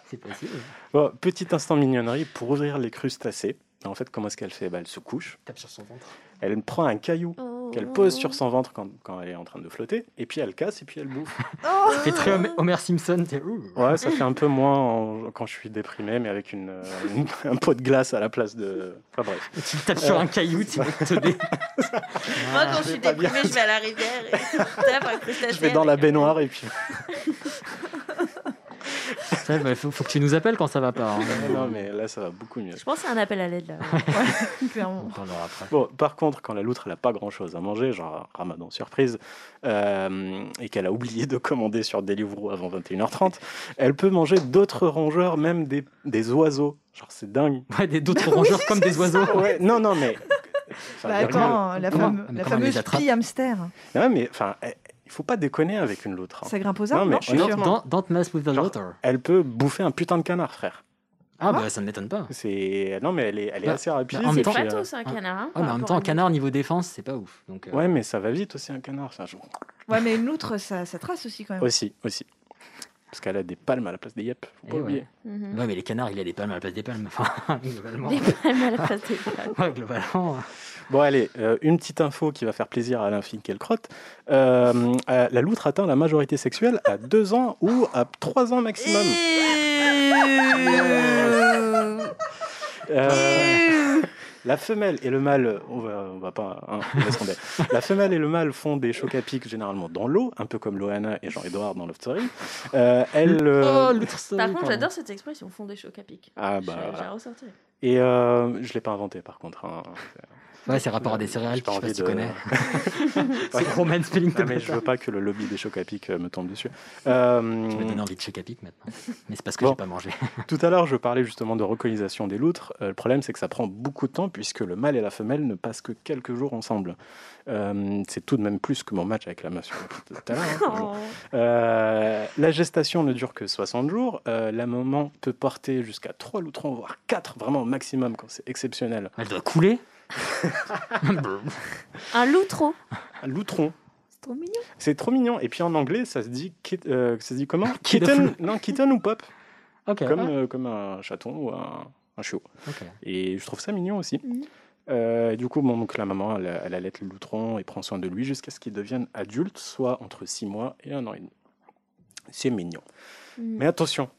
S2: c'est possible.
S1: Bon, petit instant mignonnerie pour ouvrir les crustacés. En fait, comment est-ce qu'elle fait? Bah, Elle se couche,
S2: Tape sur son ventre.
S1: elle prend un caillou
S8: Oh.
S1: Qu'elle pose sur son ventre quand, quand elle est en train de flotter, et puis elle casse et puis elle bouffe.
S3: Oh
S2: C'est très Homer- Simpson. t'es- ouh.
S1: Ouais, ça fait un peu moins en- quand je suis déprimé, mais avec une, euh, une- un pot de glace à la place de. Enfin bref.
S2: Tu tapes sur un caillou, tu vas te dé.
S8: Moi, quand je suis déprimée, je vais à la rivière et je tape un crustacé.
S1: Je vais dans la baignoire et puis.
S2: Il bah, faut, faut que tu nous appelles quand ça va pas. hein.
S1: non, mais là, ça va beaucoup mieux.
S8: Je pense à un appel à l'aide là.
S3: Clairement.
S2: On parlera après.
S1: Bon, par contre, quand la loutre elle a pas grand chose à manger, genre ramadan surprise, euh, et qu'elle a oublié de commander sur Deliveroo avant 21h30, elle peut manger d'autres rongeurs, même des, des oiseaux. Genre, c'est dingue.
S2: Ouais, des- d'autres rongeurs comme des oiseaux.
S1: Ouais, non, non, mais. Enfin,
S3: Bah, attends, la, fame- fameuse pie hamster.
S1: Non, mais enfin, il faut pas déconner avec une loutre. hein.
S3: Ça grimpe aux
S1: Non,
S3: arbres,
S1: mais
S3: non, je suis
S1: honnêtement-
S3: sûre.
S2: Don't, don't mess with the water.
S1: Elle peut bouffer un putain de canard, frère.
S2: Ah, bah ça ne m'étonne pas.
S1: C'est non, mais elle est, elle est
S2: Bah,
S1: assez rapide.
S2: bah, en
S1: et
S2: même
S8: C'est
S2: temps-
S8: pas
S1: euh,
S8: tout, c'est un canard. hein,
S2: Ah,
S8: par
S2: mais en même temps, un canard niveau défense, c'est pas ouf. Donc, euh,
S1: Ouais, mais ça va vite aussi un canard. Enfin, je-
S3: Ouais, mais une loutre, ça, ça trace aussi quand même.
S1: Aussi, aussi. Parce qu'elle a des palmes à la place des yep. Faut
S2: Eh
S1: pas
S2: ouais.
S1: oublier.
S8: Mhm.
S2: Ouais, mais les canards, il a des palmes à la place des palmes. Enfin, globalement.
S8: Des palmes à la place des palmes.
S2: Ouais, globalement.
S1: Bon, allez, euh, une petite info qui va faire plaisir à Alain Finkielkraut. Euh, euh, la loutre atteint la majorité sexuelle à 2 ans ou à 3 ans maximum. Euh, la femelle et le mâle, on va, on va pas, hein, on laisse tomber. La femelle et le mâle font des chocs à pic généralement dans l'eau, un peu comme Loana et Jean-Edouard dans Love Story. Euh, elle, euh,
S2: Oh, story,
S8: Par contre, j'adore cette expression, fond des chocs à pic.
S1: ah bah, voilà.
S8: la ressortir.
S1: Et euh, je l'ai pas inventé par contre. hein.
S2: Ouais, c'est rapport à des céréales, je sais pas si tu connais. C'est gros mansplaining
S1: Ah, mais je veux pas que le lobby des chocs à pic euh, me tombe dessus. Euh,
S2: Tu m'as donné envie de choc à pic maintenant. Mais c'est parce que
S1: Bon.
S2: j'ai pas mangé.
S1: Tout à l'heure, je parlais justement de recolonisation des loutres. Euh, le problème, c'est que ça prend beaucoup de temps puisque le mâle et la femelle ne passent que quelques jours ensemble. Euh, c'est tout de même plus que mon match avec la de tout à l'heure. hein. Euh, la gestation ne dure que 60 jours. Euh, la maman peut porter jusqu'à 3 loutrons, voire 4, vraiment au maximum quand c'est exceptionnel.
S2: Elle doit couler?
S8: Un loup trop.
S1: Un loutron,
S8: C'est trop mignon.
S1: c'est trop mignon. Et puis en anglais, ça se dit, kit- euh, ça se dit comment Kitten, non, kitten ou pop,
S2: ok.
S1: comme,
S2: ah,
S1: euh, comme un chaton ou un, un chiot. Et je trouve ça mignon aussi.
S8: Mhm.
S1: Euh, du coup, bon, donc la maman, elle, elle allait le loutron et prend soin de lui jusqu'à ce qu'il devienne adulte, soit entre 6 mois et un an et demi. C'est mignon.
S8: Mm.
S1: Mais attention,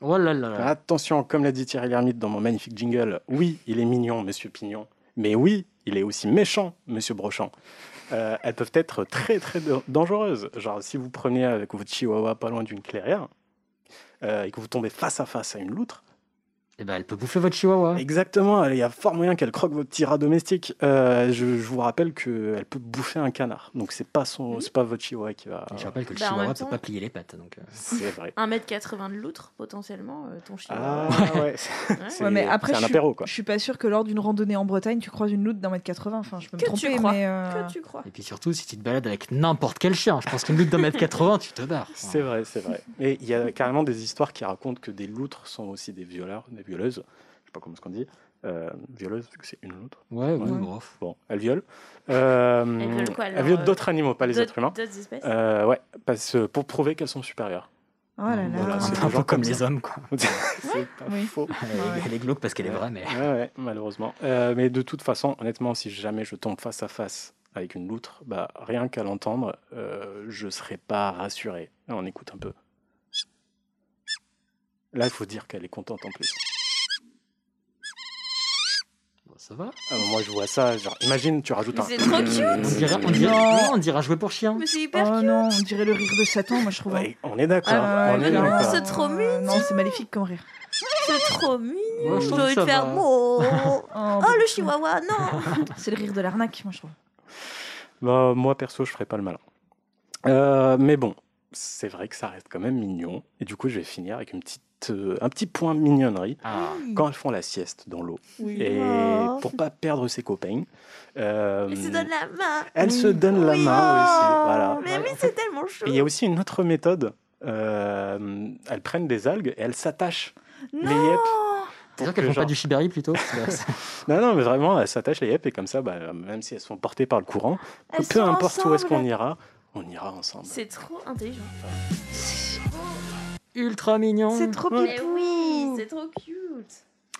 S2: Oh là là là.
S1: attention, comme l'a dit Thierry Lhermitte dans mon magnifique jingle, oui, il est mignon, Monsieur Pignon, mais oui, il est aussi méchant, Monsieur Brochant. Euh, elles peuvent être très très da- dangereuses. Genre, si vous prenez avec votre chihuahua pas loin d'une clairière euh, et que vous tombez face à face à une loutre,
S2: Eh ben, elle peut bouffer votre chihuahua.
S1: Exactement, il y a fort moyen qu'elle croque votre petit rat domestique. Euh, je, je vous rappelle qu'elle peut bouffer un canard. Donc c'est pas son, c'est pas votre chihuahua qui va.
S2: Je rappelle que le
S8: Bah,
S2: chihuahua ne peut pas plier les pattes. Donc, euh.
S1: C'est vrai.
S8: 1m80 de loutre, potentiellement, euh, ton chien.
S1: Ah ouais. C'est
S3: Ouais, mais après,
S1: un
S3: suis,
S1: apéro quoi.
S3: je suis pas sûre que lors d'une randonnée en Bretagne, tu croises une loutre d'un mètre 80. Enfin, je peux me
S8: Que
S3: tromper,
S8: tu crois
S3: mais. euh,
S8: Que tu crois
S2: Et puis surtout, si tu te balades avec n'importe quel chien, je pense qu'une lutte d'un mètre 80, tu te barres.
S1: C'est vrai, c'est vrai. Et il y a carrément des histoires qui racontent que des loutres sont aussi des violeurs, des violeuses. Je sais pas comment ce qu'on dit. Euh, violeuse, vu que c'est une loutre.
S2: Ouais, oui,
S1: Ouais.
S2: bon.
S1: Bon, elle viole. Euh,
S8: Elle viole quoi, alors,
S1: Elle viole
S8: euh,
S1: d'autres animaux, pas les êtres humains.
S8: d'autres espèces?
S1: Euh, ouais, parce pour prouver qu'elles sont supérieures.
S3: Oh là là.
S1: Voilà, c'est
S2: Un peu comme
S1: ça.
S2: les hommes, quoi.
S1: c'est pas
S3: Oui.
S1: faux.
S2: Elle est- Elle est glauque parce qu'elle est vraie, mais.
S1: Ouais, ouais, malheureusement. Euh, mais de toute façon, honnêtement, si jamais je tombe face à face avec une loutre, bah, rien qu'à l'entendre, euh, je serais pas rassuré. On écoute un peu. Là, il faut dire qu'elle est contente en plus.
S2: Ça va?
S1: Ah, moi, je vois ça. Genre, imagine, tu rajoutes
S8: Mais
S1: un.
S8: c'est trop cute.
S2: On dirait, on dirait,
S3: Non.
S2: on dirait jouer pour chien.
S8: Mais c'est hyper
S3: Oh non, on dirait le rire de Satan, moi je trouve.
S1: Ouais, on est d'accord.
S3: Ah,
S1: on est
S3: non.
S1: d'accord.
S8: C'est trop
S3: Euh,
S8: mignon.
S3: Non, c'est maléfique comme rire.
S8: C'est trop mignon.
S2: Ouais, je
S8: J'ai envie de faire oh,
S3: Oh,
S8: oh le chihuahua, non.
S3: C'est le rire de l'arnaque, moi je trouve.
S1: Bah, moi, perso, je ferais pas le malin. Euh, mais bon, c'est vrai que ça reste quand même mignon. Et du coup, je vais finir avec une petite, euh, un petit point mignonnerie.
S2: Ah.
S1: Quand elles font la sieste dans l'eau.
S3: Oui.
S1: Et
S8: Oh.
S1: pour pas perdre ses copains, euh,
S8: Elle se donne la main.
S1: elle se donne la main aussi. Voilà.
S8: Mais oui, c'est tellement chou.
S1: Et il y a aussi une autre méthode. Euh, elles prennent des algues et elles s'attachent les yep.
S2: C'est sûr qu'elles font pas du shibari plutôt
S1: Non, non, mais vraiment, elles s'attachent les yep et comme ça, bah, même si elles sont portées par le courant,
S8: Elles
S1: peu importe où est-ce qu'on ira, on ira ensemble.
S8: C'est trop intelligent.
S2: Ultra mignon.
S3: C'est trop
S8: Mais
S3: pipou.
S8: oui, c'est trop cute.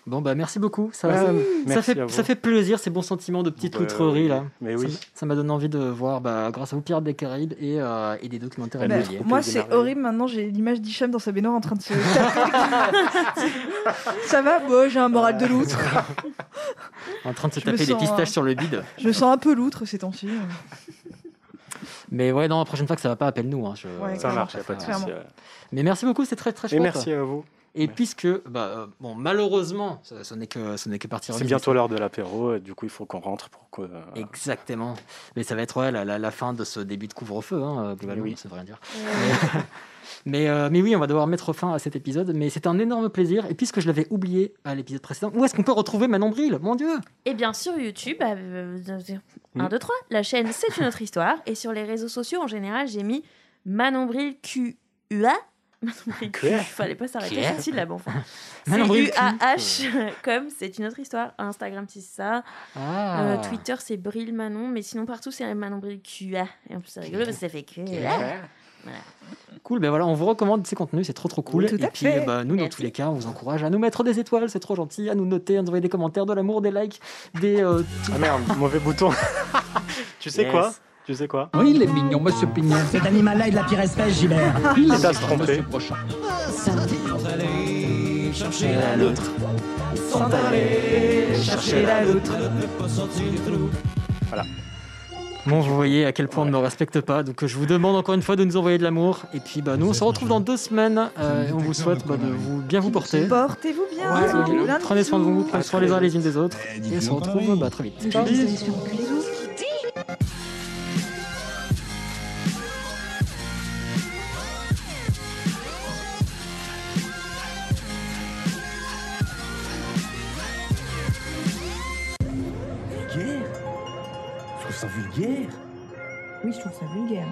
S2: Bon bah merci beaucoup. Ça,
S1: Ouais,
S2: ça-
S1: merci
S2: fait ça fait plaisir ces bons sentiments de petite
S1: Bah,
S2: loutrerie
S1: oui.
S2: là.
S1: Mais oui.
S2: Ça m'a donné envie de voir, bah, grâce à vous, Pirates des Caraïbes et, euh, et des documentaires
S3: Bah, moi, c'est horrible. Maintenant, j'ai l'image d'Hicham dans sa baignoire en train de se taper. Ça va Bon, j'ai un moral de loutre.
S2: En train de se
S3: Je
S2: taper des pistaches
S3: euh,
S2: sur le bide.
S3: Je me sens un peu loutre ces temps-ci.
S2: Mais ouais, non, la prochaine fois que ça va pas, appelle-nous. Hein, je-
S3: Ouais,
S1: Ça marche, pas de souci.
S2: Mais merci beaucoup, c'est très très
S1: Et
S2: chouette.
S1: merci à vous.
S2: Et puisque, bah, euh, bon, malheureusement, ce, ce n'est que ce n'est que partie
S1: C'est bientôt l'heure de l'apéro, et du coup, il faut qu'on rentre pour que.
S2: c'est- Exactement. Mais ça va être ouais, la, la- la fin de ce début de couvre-feu, hein, euh, globalement,
S1: Oui.
S2: ça veut rien dire. Mais, mais, euh, mais oui, on va devoir mettre fin à cet épisode. Mais c'est un énorme plaisir. Et puisque je l'avais oublié à l'épisode précédent, où est-ce qu'on peut retrouver Manon Bril? Mon Dieu
S8: Et bien sur YouTube, euh, 1,
S1: Mm.
S8: 2, 3, la chaîne C'est une autre histoire. Et sur les réseaux sociaux, en général, j'ai mis Manon Bril QUA. Manon Bril Q. Fallait pas s'arrêter
S2: Quoi
S8: cette syllabe, enfin.
S2: Manon
S8: C'est
S2: Bril Q.
S8: U-A-H, comme c'est une autre histoire. Instagram, c'est ça.
S2: Ah.
S8: Euh, Twitter, c'est Bril Manon. Mais sinon, partout, c'est Manon Bril QA. Et en plus, c'est rigolo parce que ça fait QA. Voilà.
S2: Cool, ben voilà, on vous recommande ces contenus, c'est trop trop cool.
S3: Tout
S2: et puis,
S3: fait.
S2: bah, nous, dans tous les cas, on vous encourage à nous mettre des étoiles, c'est trop gentil, à nous noter, à nous envoyer des commentaires, de l'amour, des likes, des. euh, tout-
S1: Ah merde, mauvais bouton. tu sais
S2: Yes.
S1: quoi? Tu sais quoi?
S4: Oui, il est mignon, monsieur Pignon.
S7: Cet animal-là est de la pire espèce, Gilbert.
S4: Il
S1: Quitte à
S4: est
S1: se tromper.
S10: aller chercher la loutre.
S3: Sans aller chercher la loutre.
S10: La
S2: Bon, vous voyez à quel point on ne me respecte pas, donc je vous demande encore une fois de nous envoyer de l'amour. Et puis, bah, nous, on se retrouve dans deux semaines, euh, et on vous souhaite bah, de vous, bien vous porter.
S3: Portez-vous bien.
S2: Ouais, prenez soin de vous, prenez soin les uns les unes des autres,
S5: Eh,
S2: et on se retrouve bah, très vite.
S7: Ça vulgaire.
S3: Oui, je trouve ça vulgaire.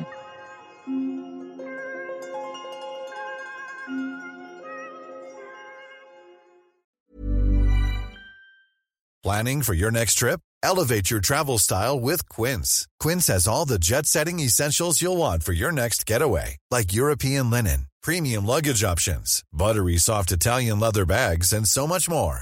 S11: Planning for your next trip? Elevate your travel style with Quince. Quince has all the jet setting essentials you'll want for your next getaway, like European linen, premium luggage options, buttery soft Italian leather bags, and so much more.